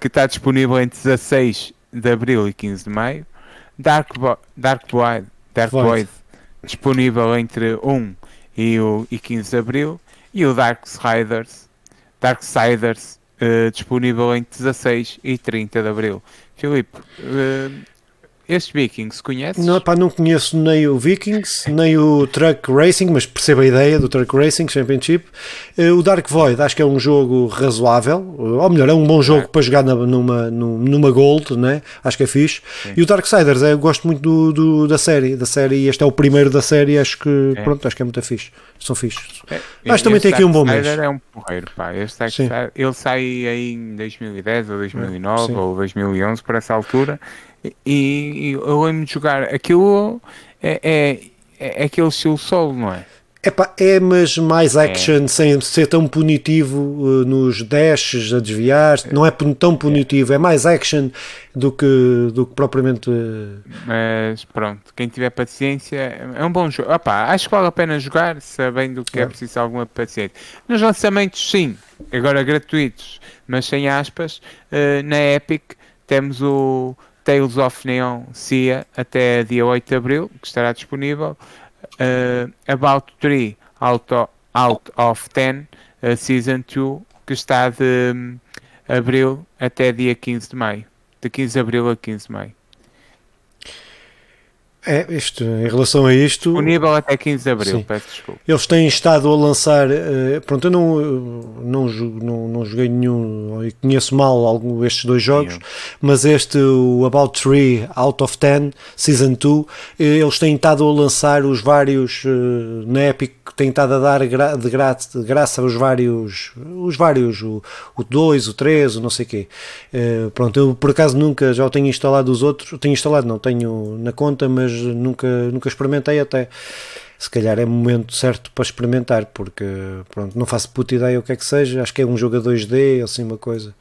que está disponível entre 16 de Abril e 15 de Maio. Dark, Bo Dark Void, Dark Void. Void, disponível entre 1 e, o, e 15 de Abril. E o Dark Riders, Darksiders, uh, disponível entre 16 e 30 de Abril. Filipe, uh, estes Vikings, conheces? Não, pá, não conheço nem o Vikings, nem o Truck Racing, mas percebo a ideia do Truck Racing Championship. Uh, o Dark Void acho que é um jogo razoável, ou melhor, é um bom jogo é. para jogar na, numa, numa Gold, né? acho que é fixe. Sim. E o Darksiders, é, eu gosto muito do, do, da série, da série, este é o primeiro da série, acho que, é. pronto, acho que é muito fixe. São fixes. É, acho que também tem aqui um bom mês. é um porreiro, pá. Este ele sai aí em 2010 ou 2009 Sim. ou 2011, por essa altura e, e eu lembro de jogar aquilo é, é, é aquele estilo solo, não é? Epá, é, mas mais é. action, é. sem ser tão punitivo uh, nos dashes, a desviar, não é tão punitivo, é mais action do que, do que propriamente. Uh... Mas pronto, quem tiver paciência, é um bom jogo. Epá, acho que vale a pena jogar, sabendo que é, é preciso alguma paciência. Nos lançamentos, sim, agora gratuitos, mas sem aspas, uh, na Epic temos o Tales of Neon Cia até dia 8 de Abril, que estará disponível. Uh, About 3 out of, out of 10 uh, Season 2, que está de um, Abril até dia 15 de Maio. De 15 de Abril a 15 de Maio. É, isto, em relação a isto. Disponível até 15 de abril, sim. peço desculpa. Eles têm estado a lançar. Uh, pronto, eu não, não, não, não joguei nenhum e conheço mal algum, estes dois jogos, sim. mas este, o About 3 Out of 10, Season 2, eh, eles têm estado a lançar os vários. Uh, na Epic, têm estado a dar gra, de, gra, de graça os vários. Os vários, o, o 2, o 3, o não sei o quê. Pronto, eu por acaso nunca já o tenho instalado os outros. Tenho instalado, não tenho na conta, mas mas nunca, nunca experimentei até. Se calhar é o momento certo para experimentar, porque pronto, não faço puta ideia o que é que seja, acho que é um jogo a 2D, assim uma coisa.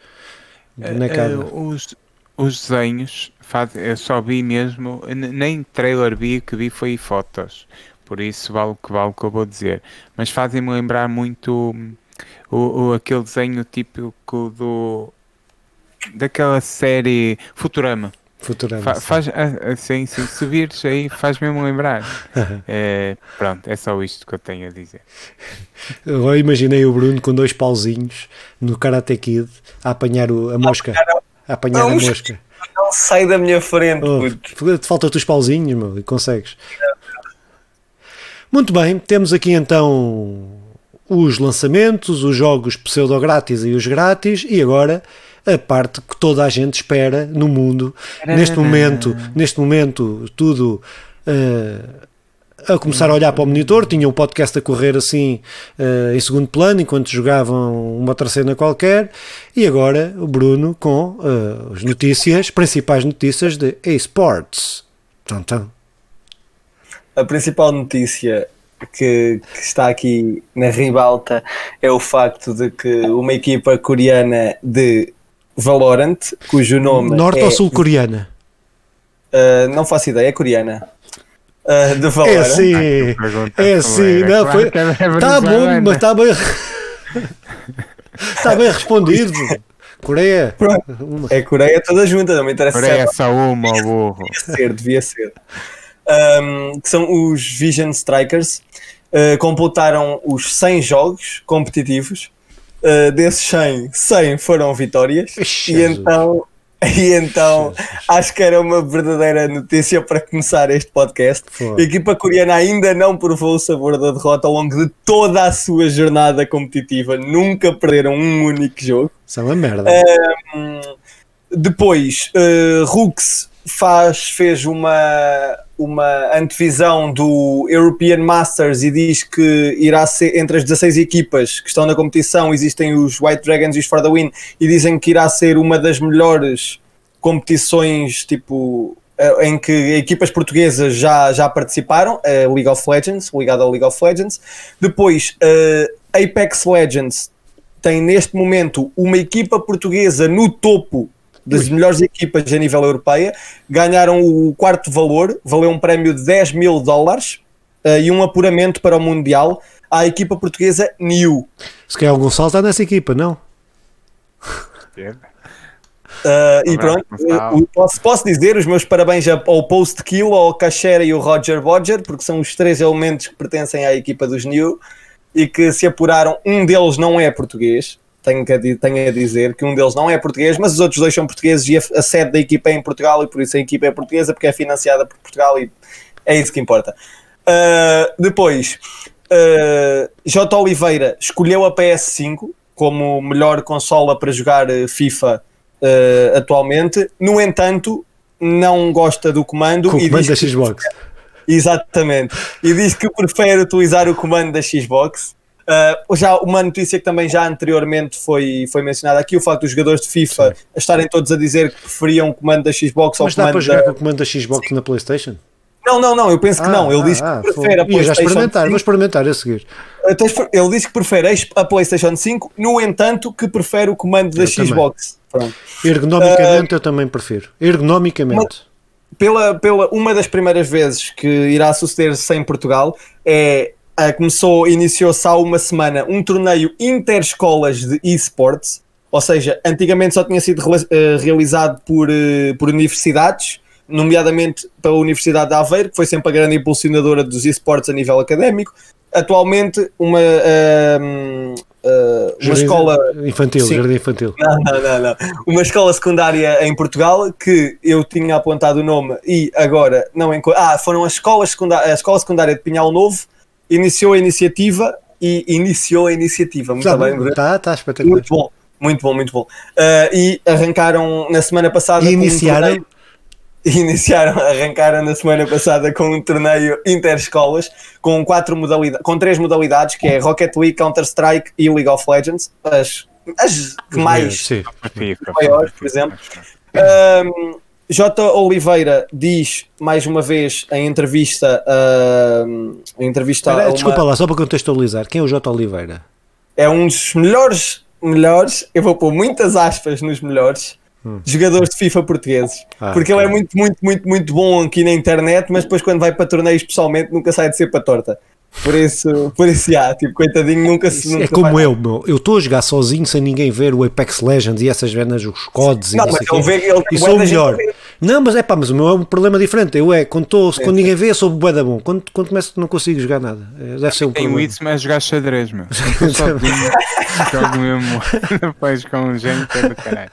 Cara. Uh, os, os desenhos, faz, eu só vi mesmo, nem trailer vi, que vi foi fotos, por isso vale o que vale o que eu vou dizer. Mas fazem-me lembrar muito o, o, aquele desenho típico do daquela série Futurama. Futurama. Fa faz, assim, sim, se vires aí, faz mesmo lembrar. é, pronto, é só isto que eu tenho a dizer. Eu imaginei o Bruno com dois pauzinhos no Karate Kid a apanhar o, a mosca. A apanhar não, a mosca. Não sai da minha frente. Oh, falta os pauzinhos, meu, e consegues. Muito bem, temos aqui então os lançamentos, os jogos pseudo-grátis e os grátis, e agora a parte que toda a gente espera no mundo. Neste momento, neste momento tudo uh, a começar a olhar para o monitor, tinha um podcast a correr assim uh, em segundo plano enquanto jogavam uma outra cena qualquer, e agora o Bruno com uh, as notícias, principais notícias de eSports. Tum. A principal notícia que, que, está aqui na ribalta é o facto de que uma equipa coreana de Valorant, cujo nome Norte é, ou sul-coreana? Uh, não faço ideia, é coreana. Uh, de Valorant. É sim, é sim. Não, foi, está bom, mas está bem. está bem respondido. Coreia. Pronto. É Coreia toda junta, não me interessa. Coreia é só uma, burro. Devia ser, devia ser. Um, que são os Vision Strikers. Uh, completaram os 100 jogos competitivos Uh, desses 100, 100 foram vitórias. E então, e então acho que era uma verdadeira notícia para começar este podcast. A equipa coreana ainda não provou o sabor da derrota ao longo de toda a sua jornada competitiva. Nunca perderam um único jogo. Isso é uma merda. Uh, depois, uh, Rux faz, fez uma, uma antevisão do European Masters e diz que irá ser entre as 16 equipas que estão na competição existem os White Dragons e os For the Win e dizem que irá ser uma das melhores competições tipo em que equipas portuguesas já, já participaram, a League of Legends, ligado ao League of Legends. Depois, a Apex Legends tem neste momento uma equipa portuguesa no topo das Ui. melhores equipas a nível europeia, ganharam o quarto valor, valeu um prémio de 10 mil dólares uh, e um apuramento para o Mundial à equipa portuguesa New. Se quer algum salto está nessa equipa, não? Uh, e pronto, uh, posso, posso, dizer os meus parabéns ao Post Kill, ao Cachera e ao Roger Bodger, porque são os três elementos que pertencem à equipa dos New e que se apuraram. Um deles não é português, tenho, que, tenho a dizer que um deles não é português, mas os outros dois são portugueses e a, a, sede da equipa é em Portugal e por isso a equipa é portuguesa porque é financiada por Portugal e é isso que importa. Uh, depois, uh, J. Oliveira escolheu a PS5 como melhor consola para jogar FIFA uh, atualmente, no entanto, não gosta do comando. Com o comando da Xbox. Que, exatamente. E diz que prefere utilizar o comando da Xbox. Uh, já uma notícia que também já anteriormente foi, foi mencionada aqui, o facto dos jogadores de FIFA Sim. estarem todos a dizer que preferiam o comando da Xbox Mas ao dá para jogar da... com o comando da Xbox Sim. na Playstation? Não, não, não, eu penso que ah, não. Ele ah, diz que ah, prefere a PlayStation já experimentar, 5. vou experimentar a seguir. Então, ele diz que prefere a PlayStation 5, no entanto, que prefere o comando da eu Xbox. Ergonomicamente uh, eu também prefiro. Ergonomicamente. Pela, pela, uma das primeiras vezes que irá suceder-se em Portugal é uh, começou, iniciou-se há uma semana um torneio interescolas de esportes, ou seja, antigamente só tinha sido uh, realizado por, uh, por universidades, nomeadamente pela Universidade de Aveiro, que foi sempre a grande impulsionadora dos esportes a nível académico. Atualmente, uma, uh, uma escola infantil, sim, jardim infantil. Não, não, não, não, Uma escola secundária em Portugal que eu tinha apontado o nome e agora não encontro. Ah, foram as escolas secundárias, a escola secundária de Pinhal Novo iniciou a iniciativa e iniciou a iniciativa. Muito bem, está, está espetacular. Muito bom, muito bom, muito bom. Uh, e arrancaram na semana passada. E iniciaram. Um iniciaram, arrancaram na semana passada com um torneio interescolas com quatro modalidades, com três modalidades, que é Rocket League, Counter-Strike e League of Legends, as, as que mais sim. maiores, por exemplo. Um, J. Oliveira diz mais uma vez em entrevista, uh, em entrevista Pera, uma... Desculpa lá, só para contextualizar, quem é o J. Oliveira? É um dos melhores, melhores, eu vou pôr muitas aspas nos melhores hum. jogadores de FIFA portugueses. Ah, porque ele é muito, muito, muito, muito bom aqui na internet, mas depois quando vai para torneios pessoalmente nunca sai de ser para torta. Por isso, por isso, já, tipo, coitadinho, nunca se. Nunca é como eu, meu. Eu estou a jogar sozinho sem ninguém ver o Apex Legends e essas vendas, os codes não, e mas ele vê, ele e sou o melhor. Não, mas é pá, mas o meu é um problema diferente. Eu é, quando, tô, quando ninguém vê, eu sou bué da bom. Quando, quando começo, não consigo jogar nada. É, Deve ser um problema. isso, mas jogar xadrez, meu. Eu jogo mesmo depois com gente que é do caralho.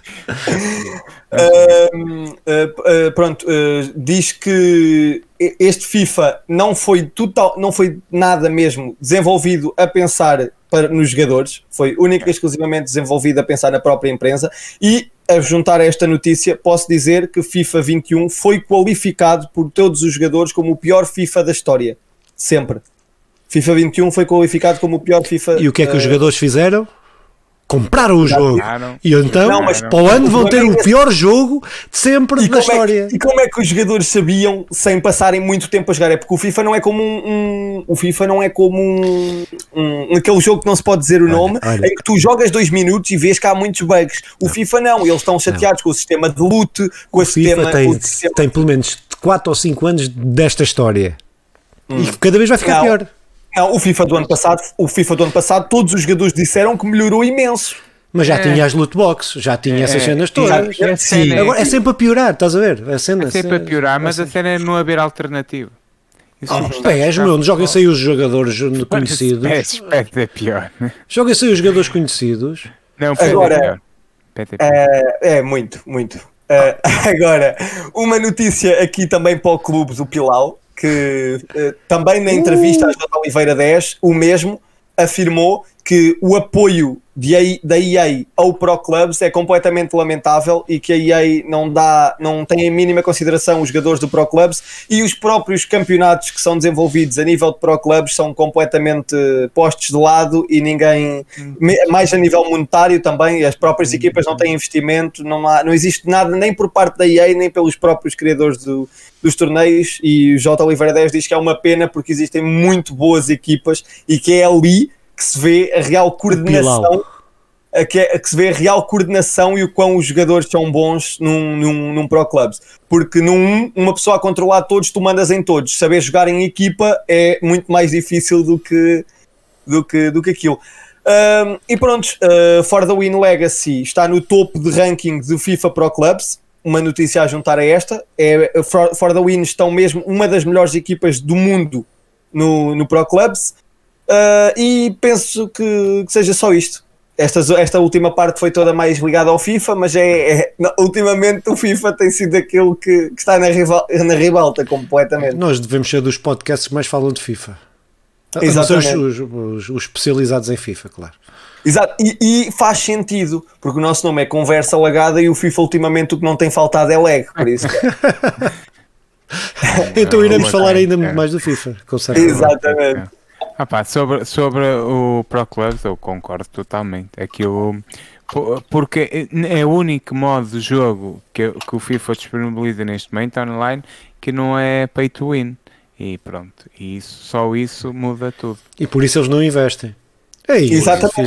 Ahm, ah, ah, pronto, ah, diz que este FIFA não foi total, não foi nada mesmo desenvolvido a pensar para, nos jogadores, foi única e exclusivamente desenvolvido a pensar na própria empresa e a juntar a esta notícia posso dizer que FIFA 21 foi qualificado por todos os jogadores como o pior FIFA da história, sempre. FIFA 21 foi qualificado como o pior FIFA. E o que é que os ah, jogadores fizeram? Compraram o jogo. E então, Não, mas- para o ano vão ter o Mas- pior jogo de sempre E da como, é história. que, e como é que os jogadores sabiam sem passarem muito tempo a jogar? É porque o FIFA não é como um, um- o FIFA não é como um, um aquele jogo que não se pode dizer o nome, olha. em que tu jogas dois minutos e vês que há muitos bugs. O FIFA não, eles estão chateados com o sistema de loot, com o, O sistema, FIFA tem, o sistema tem pelo menos 4 ou 5 anos desta história. E cada vez vai ficar Não. pior. Não, o FIFA do ano passado, o FIFA do ano passado, todos os jogadores disseram que melhorou imenso. Mas já É. tinha as loot boxes, já tinha essas É, cenas e- todas. a Sim. é- Agora é sempre a piorar, estás a ver? A cena, É sempre a piorar, mas a cena é não haver alternativa. Oh, pés, meu, joguem-se aí os jogadores conhecidos. Pés, pés é pior. Joguem-se aí os jogadores conhecidos. Não, pés Agora- é é pior. É, é muito, muito. Uh, agora, uma notícia aqui também para o clube do Pilau, que uh, também na entrevista à J. Oliveira 10, o mesmo afirmou que o apoio de da EA ao Pro Clubs é completamente lamentável e que a EA não dá, não tem em mínima consideração. Os jogadores do Pro Clubs e os próprios campeonatos que são desenvolvidos a nível de Pro Clubs são completamente eh, postos de lado e ninguém, mais a nível monetário também, as próprias equipas não têm investimento, não, há, não existe nada nem por parte da EA nem pelos próprios criadores do- dos torneios. E o J. Oliveira 10 diz que é uma pena porque existem muito boas equipas e que é ali que se vê a real coordenação a que, a que se vê a real coordenação e o quão os jogadores são bons num, num, num Pro Clubs. Porque num, uma pessoa a controlar todos, tu mandas em todos. Saber jogar em equipa é muito mais difícil do que, do que, do que aquilo. Um, e pronto, uh, For the Win Legacy está no topo de ranking do FIFA Pro Clubs. Uma notícia a juntar a esta: é, For, For the Win estão mesmo uma das melhores equipas do mundo no, no Pro Clubs. Uh, e penso que, que seja só isto. Esta, esta última parte foi toda mais ligada ao FIFA, mas é, é- não, ultimamente o FIFA tem sido aquilo que, que está na, rival, na ribalta completamente. Nós devemos ser dos podcasts que mais falam de FIFA. A não ser Exatamente. Os, os- os- os especializados em FIFA, claro. Exato, e, e faz sentido, porque o nosso nome é Conversa Lagada e o FIFA ultimamente o que não tem faltado é lag, por isso. Então iremos falar tem, ainda é. muito mais do FIFA, com certeza. Exatamente. Ah pá, sobre, sobre o Pro Clubs eu concordo totalmente. Aquilo po- porque é o único modo de jogo que, que o FIFA disponibiliza neste momento online que não é pay to win. E pronto, e isso, só isso muda tudo. E por isso eles não investem. É isso,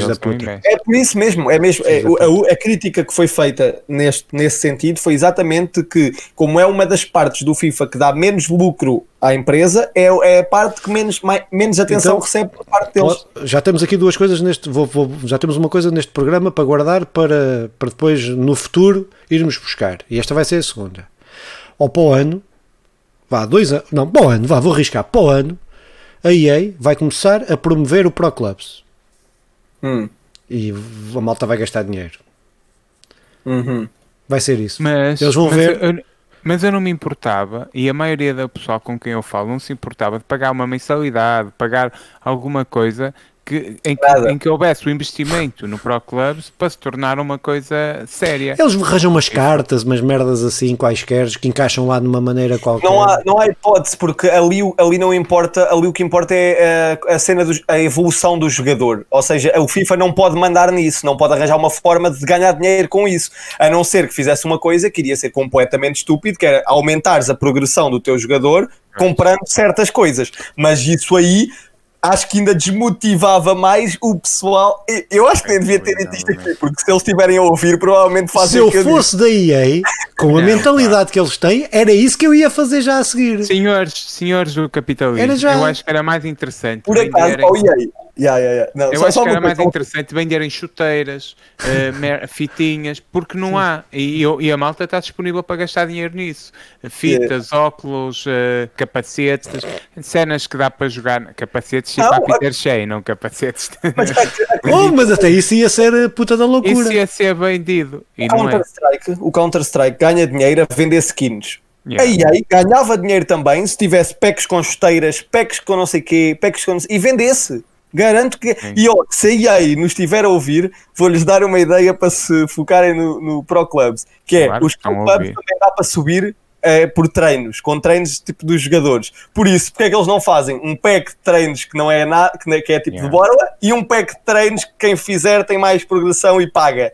Exatamente. É por isso mesmo, é mesmo é, a, a crítica que foi feita neste, nesse sentido foi exatamente que, como é uma das partes do FIFA que dá menos lucro à empresa, é, é a parte que menos, mai- menos atenção Então, recebe por parte deles. Já temos aqui duas coisas neste. vou- vou- já temos uma coisa neste programa para guardar para, para depois, no futuro, irmos buscar. E esta vai ser a segunda. Ou para o ano, vá, dois anos, não, para o ano, vá, vou arriscar, para o ano, a EA vai começar a promover o Pro Clubs. Hum, E a malta vai gastar dinheiro. uhum. Vai ser isso. Mas, Eles vão mas ver. Eu, mas eu não me importava, e a maioria do pessoal com quem eu falo não se importava de pagar uma mensalidade, pagar alguma coisa que, em, que, em que houvesse o investimento no Pro Clubs para se tornar uma coisa séria. Eles arranjam umas cartas, umas merdas assim, quaisquer, que encaixam lá de uma maneira qualquer. Não há, não há hipótese, porque ali, ali não importa, ali o que importa é a, a cena, do, a evolução do jogador. Ou seja, o FIFA não pode mandar nisso, não pode arranjar uma forma de ganhar dinheiro com isso, a não ser que fizesse uma coisa que iria ser completamente estúpido, que era aumentares a progressão do teu jogador comprando certas coisas. Mas isso aí. Acho que ainda desmotivava mais o pessoal. Eu- Eu acho que nem devia ter dito isto aqui, porque se eles estiverem a ouvir, provavelmente Se fazem eu o que eu disse. fosse da EA, com a Não, mentalidade que eles têm, era isso que eu ia fazer já a seguir. Senhores, senhores do capitalismo, já. eu acho que era mais interessante. Por acaso, oh, EA, Yeah, yeah, yeah. Não, eu só- acho só que era mais coisa. interessante venderem chuteiras, eh, mer- fitinhas, porque não há. E, eu- e a malta está disponível para gastar dinheiro nisso. Fitas, óculos, eh, capacetes, cenas que dá para jogar. Capacetes tipo Não, a Peter Shea, não capacetes. Mas acredito, Oh, mas até isso ia ser a puta da loucura. Isso ia ser vendido. E o não é. Counter-Strike, o Counter-Strike ganha dinheiro a vender skins. Yeah. A EA ganhava dinheiro também se tivesse packs com chuteiras, packs com não sei quê, packs com não sei- e vendesse. Garanto que. E ó, se a EA nos estiver a ouvir, vou-lhes dar uma ideia para se focarem no, no Pro Clubs. Que é, Claro, os Pro Clubs ouvir. também dá para subir eh, por treinos, com treinos tipo dos jogadores. Por isso, porque é que eles não fazem um pack de treinos que não é nada, que, é- que é tipo Yeah. de borla, e um pack de treinos que quem fizer tem mais progressão e paga.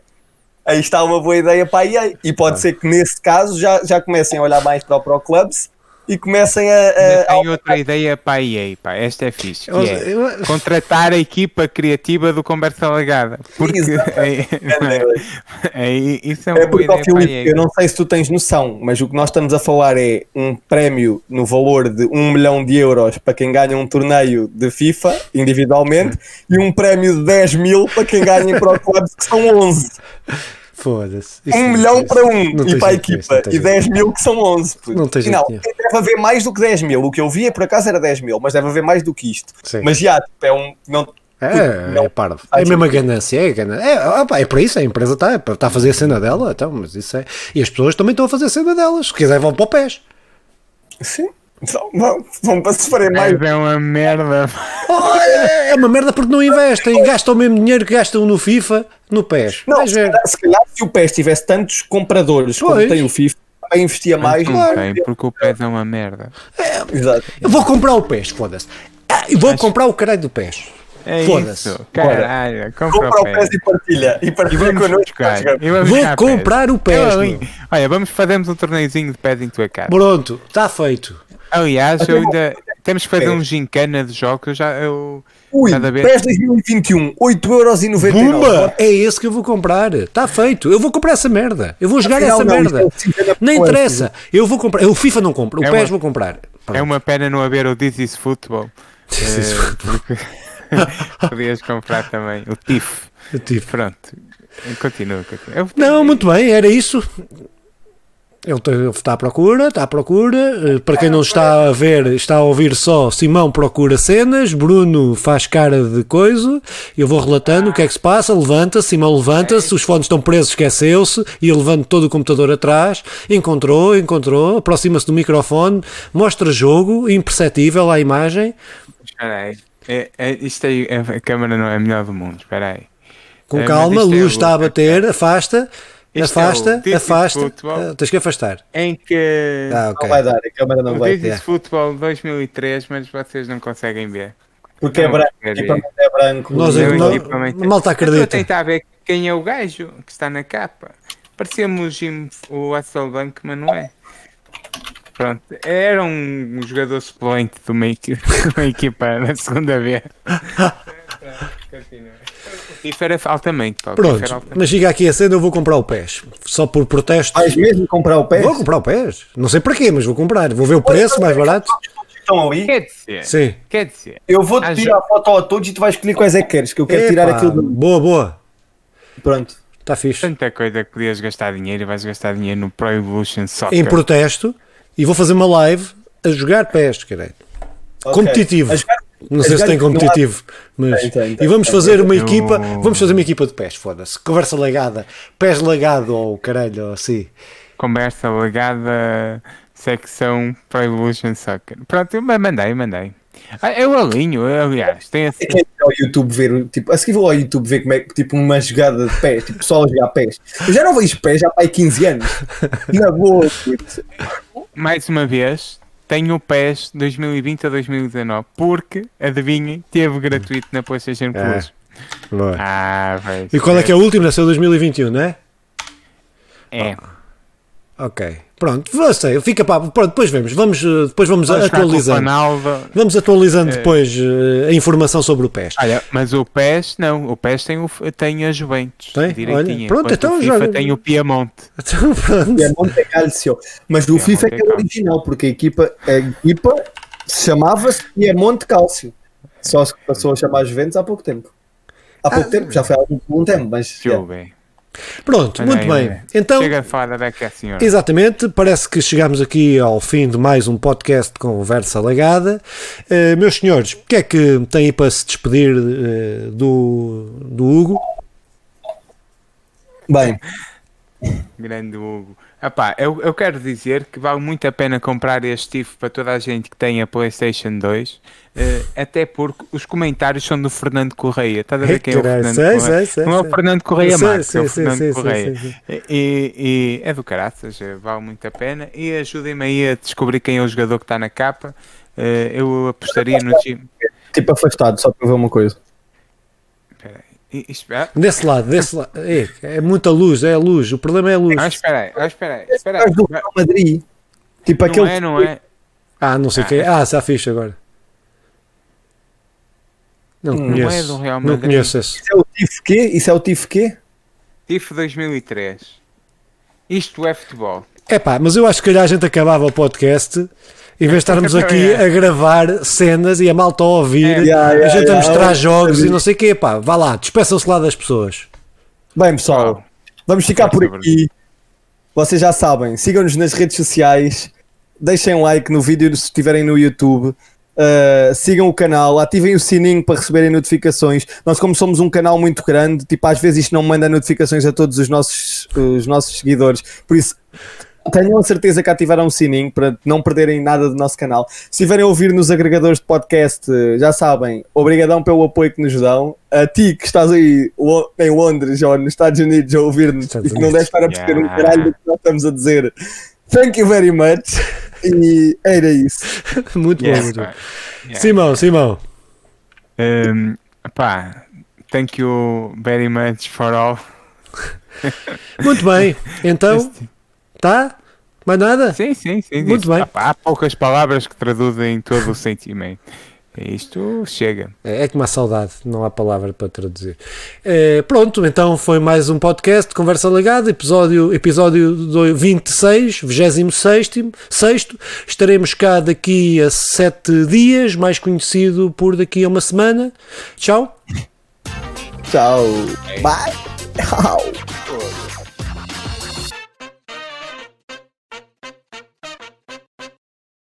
Aí está uma boa ideia para a EA. E pode ser que nesse caso já, já comecem a olhar mais para o Pro Clubs e comecem a. A, tenho outra ideia para a EA, pá. Esta é fixe. Que Eu- é eu- contratar a equipa criativa do Conversa Legada. Porque é, é, isso é uma É porque, ideia para a Filipe, EA. eu não sei se tu tens noção, mas o que nós estamos a falar é um prémio no valor de 1 milhão de euros para quem ganha um torneio de FIFA individualmente e um prémio de 10 mil para quem ganha em Pro Clubs, que são 11. Foda-se. Isso 1 não milhão para um e para a equipa e jeito. 10 mil que são 11. puto. Não tem jeito não, deve haver mais do que 10 mil. O que eu vi por acaso era 10 mil, mas deve haver mais do que isto. Sim. Mas já, tipo, é um. Não, É, não- é parvo. É a mesma ganância, é, ganância. É, opa, é para isso, a empresa está está a fazer a cena dela, então, mas isso é. E as pessoas também estão a fazer a cena delas. Se quiser, vão para o pés. Sim. Então, vão, vão para se farem mais. Mas é uma merda. Oh, é, é uma merda porque não investem, gastam o mesmo dinheiro que gastam no FIFA, no pés. Não, se ver. calhar, se calhar se o PES tivesse tantos compradores como Pois. tem o FIFA, também investia mais. não tem, porque o PES é uma merda. Exato. Eu vou comprar o pés, foda-se. Ah, eu vou comprar o caralho do pés. É Foda-se. Caralho, compra Compra o PES PES. e partilha. E E partilha vamos buscar. e vamos Vou comprar o PES, Olha, meu. Olha, vamos fazermos um torneiozinho de PES em tua casa. Pronto, está feito. Aliás, eu ainda temos que fazer PES. um gincana de jogos. Eu já, eu, Ui, cada vez- PES 2021, 8,99€. Pumba! É esse que eu vou comprar. Está feito. Eu vou comprar essa merda. Eu vou jogar Afinal, essa não, merda. é o Não interessa. Eu vou comprar. O FIFA não compro. O É PES uma- vou comprar. é uma pena não haver o This is Football. This is Eh, porque Podias comprar também o TIF. Eu tive. Pronto. Continua, continua. Eu- Não, muito bem, era isso. Ele está à procura, está à procura. Eh, Para quem não está a ver, está a ouvir só, Simão procura cenas, Bruno faz cara de coisa, eu vou relatando o que é que se passa, levanta-se, Simão levanta-se, os fones estão presos, esqueceu-se, e eu levanto todo o computador atrás, encontrou, encontrou, aproxima-se do microfone, mostra jogo, imperceptível à imagem, Espera aí. É, é, isto aí, é- a câmera não é a melhor do mundo. Espera aí. com É, calma, é luz está a bater, afasta, É o afasta, is afasta, Football. Ah, tens que afastar. Em que. Ah, Não ok. vai dar, a câmera não o vai is Football 2003, mas vocês não conseguem ver. Porque é Não, branco, quer o equipamento é branco. Nós Meu não- equipamento- a malta Eu Estou a acredita. tentar ver quem é o gajo que está na capa. Parecia-me o Jim, o Hasselbank, mas não é. Pronto, era um jogador suplente de uma, equi- de uma equipa da segunda vez. Continua. Era altamente, pá. Pronto, altamente. mas chega aqui a cena, eu vou comprar o PES. Só por protesto. Vais mesmo comprar o PES? Vou comprar o PES. Não sei para quê, mas vou comprar. Vou ver o preço mais barato. Estão ali. Quer dizer, Sim. quer dizer, Eu vou-te Ah, tirar a foto a todos e tu vais escolher quais é que queres, que eu quero tirar Epá, aquilo do... Boa, boa. Pronto. Está fixe. tanta coisa que podias gastar dinheiro e vais gastar dinheiro no Pro Evolution Soccer. Em protesto. E vou fazer uma live a jogar PES, caralho. Ok. Competitivo. A jogar- Não sei se tem competitivo, mas Tem, tem, tem, e vamos fazer uma Eu- equipa, vamos fazer uma equipa de pés, foda-se. Conversa legada, pés legado ou caralho, ou assim. Conversa legada, secção Pro Evolution Soccer. Pronto, eu mandei, mandei. Ah, eu alinho, aliás, tem assim. Vai ao YouTube ver, tipo, a seguir vou ao YouTube ver como é que, tipo, uma jogada de pés, tipo, só a jogar pés. Eu já não vejo pés já há 15 anos. Na boa, puto. mais uma vez, tenho o PES 2020 a 2019, porque, adivinhem, teve gratuito na PlayStation Plus. Ah. E qual é que é o último? Nasceu 2021, não é? É. Ok. Pronto, você, fica pá, pronto, depois vemos, vamos, eh, depois vamos, o atualizando. Vamos atualizando depois eh, a informação sobre o PES. Olha, mas o PES, não, o PES tem, o, tem a Juventus. Tem? Direitinho, Olha, pronto, então o FIFA joga. tem o Piemonte. Então, pronto. E é Calcio. Mas do É FIFA é Monte que é original, porque a equipa, a equipa chamava-se Piemonte Calcio. Só se passou a chamar Juventus há pouco tempo. Há pouco ah, tempo, já foi há algum tempo, mas. bem. Pronto, Olha muito aí, bem. Então, Chega a falar da a senhora. Exatamente, parece que chegamos aqui ao fim de mais um podcast de conversa legada. Uh, meus senhores, o que é que têm para se despedir uh, do, do Hugo? Bem, grande Hugo. Epá, eu, eu quero dizer que vale muito a pena comprar este TIFF para toda a gente que tem a PlayStation 2, uh, eh, até porque os comentários são do Fernando Correia. Estás a ver quem é o Fernando sei, Correia? Sei, sei, não é o Fernando Correia Marques, é o Fernando Correia. E, e, é do caraças, eh, vale muito a pena. E ajudem-me aí a descobrir quem é o jogador que está na capa. Uh, eu apostaria no time. Tipo afastado, só para ver uma coisa. Espera. Desse lado, desse lado. É, é, muita luz, é a luz. O problema é a luz. Ah, espera aí, ah, espera aí. Espera aí. do Real Madrid. Tipo não aquele. É, não é. Ah, não sei o ah, que é. Ah, está fixe agora. Não, não conheço. É do Real Madrid. Não conheço esse. Isso é o TIF quê? Isso é o TIF quê? TIF 2003. Isto é futebol. É pá, mas eu acho que a gente acabava o podcast em vez de estarmos aqui a gravar cenas e a malta a ouvir, yeah, yeah, a gente a mostrar jogos e não sei o quê, pá, vá lá, despeçam-se lá das pessoas. Bem, pessoal, vamos ficar por aqui. Vocês já sabem, sigam-nos nas redes sociais, deixem um like no vídeo se estiverem no YouTube. Uh, sigam o canal, ativem o sininho para receberem notificações. Nós, como somos um canal muito grande, tipo, às vezes isto não manda notificações a todos os nossos, os nossos seguidores. Por isso, Tenham a certeza que ativaram o sininho para não perderem nada do nosso canal. Se estiverem a ouvir nos agregadores de podcast, já sabem, obrigadão pelo apoio que nos dão. A ti que estás aí em Londres ou nos Estados Unidos a ouvir-nos e que não deve estar a perceber yeah. um caralho do que nós estamos a dizer. Thank you very much. E era isso. muito yes, bom. Muito yeah. Simão, Simão. Um, pá, thank you very much for all. muito bem, então. Tá? Mais nada? Sim, sim, sim. Muito bem. Há, há, poucas palavras que traduzem todo o sentimento. Isto chega. É, é como a saudade, não há palavra para traduzir. É, pronto, então foi mais um podcast de Conversa Legada, episódio, episódio 26, 26. Sexto. Estaremos cá daqui a sete dias, mais conhecido por daqui a uma semana. Tchau. Tchau. Bye. Tchau.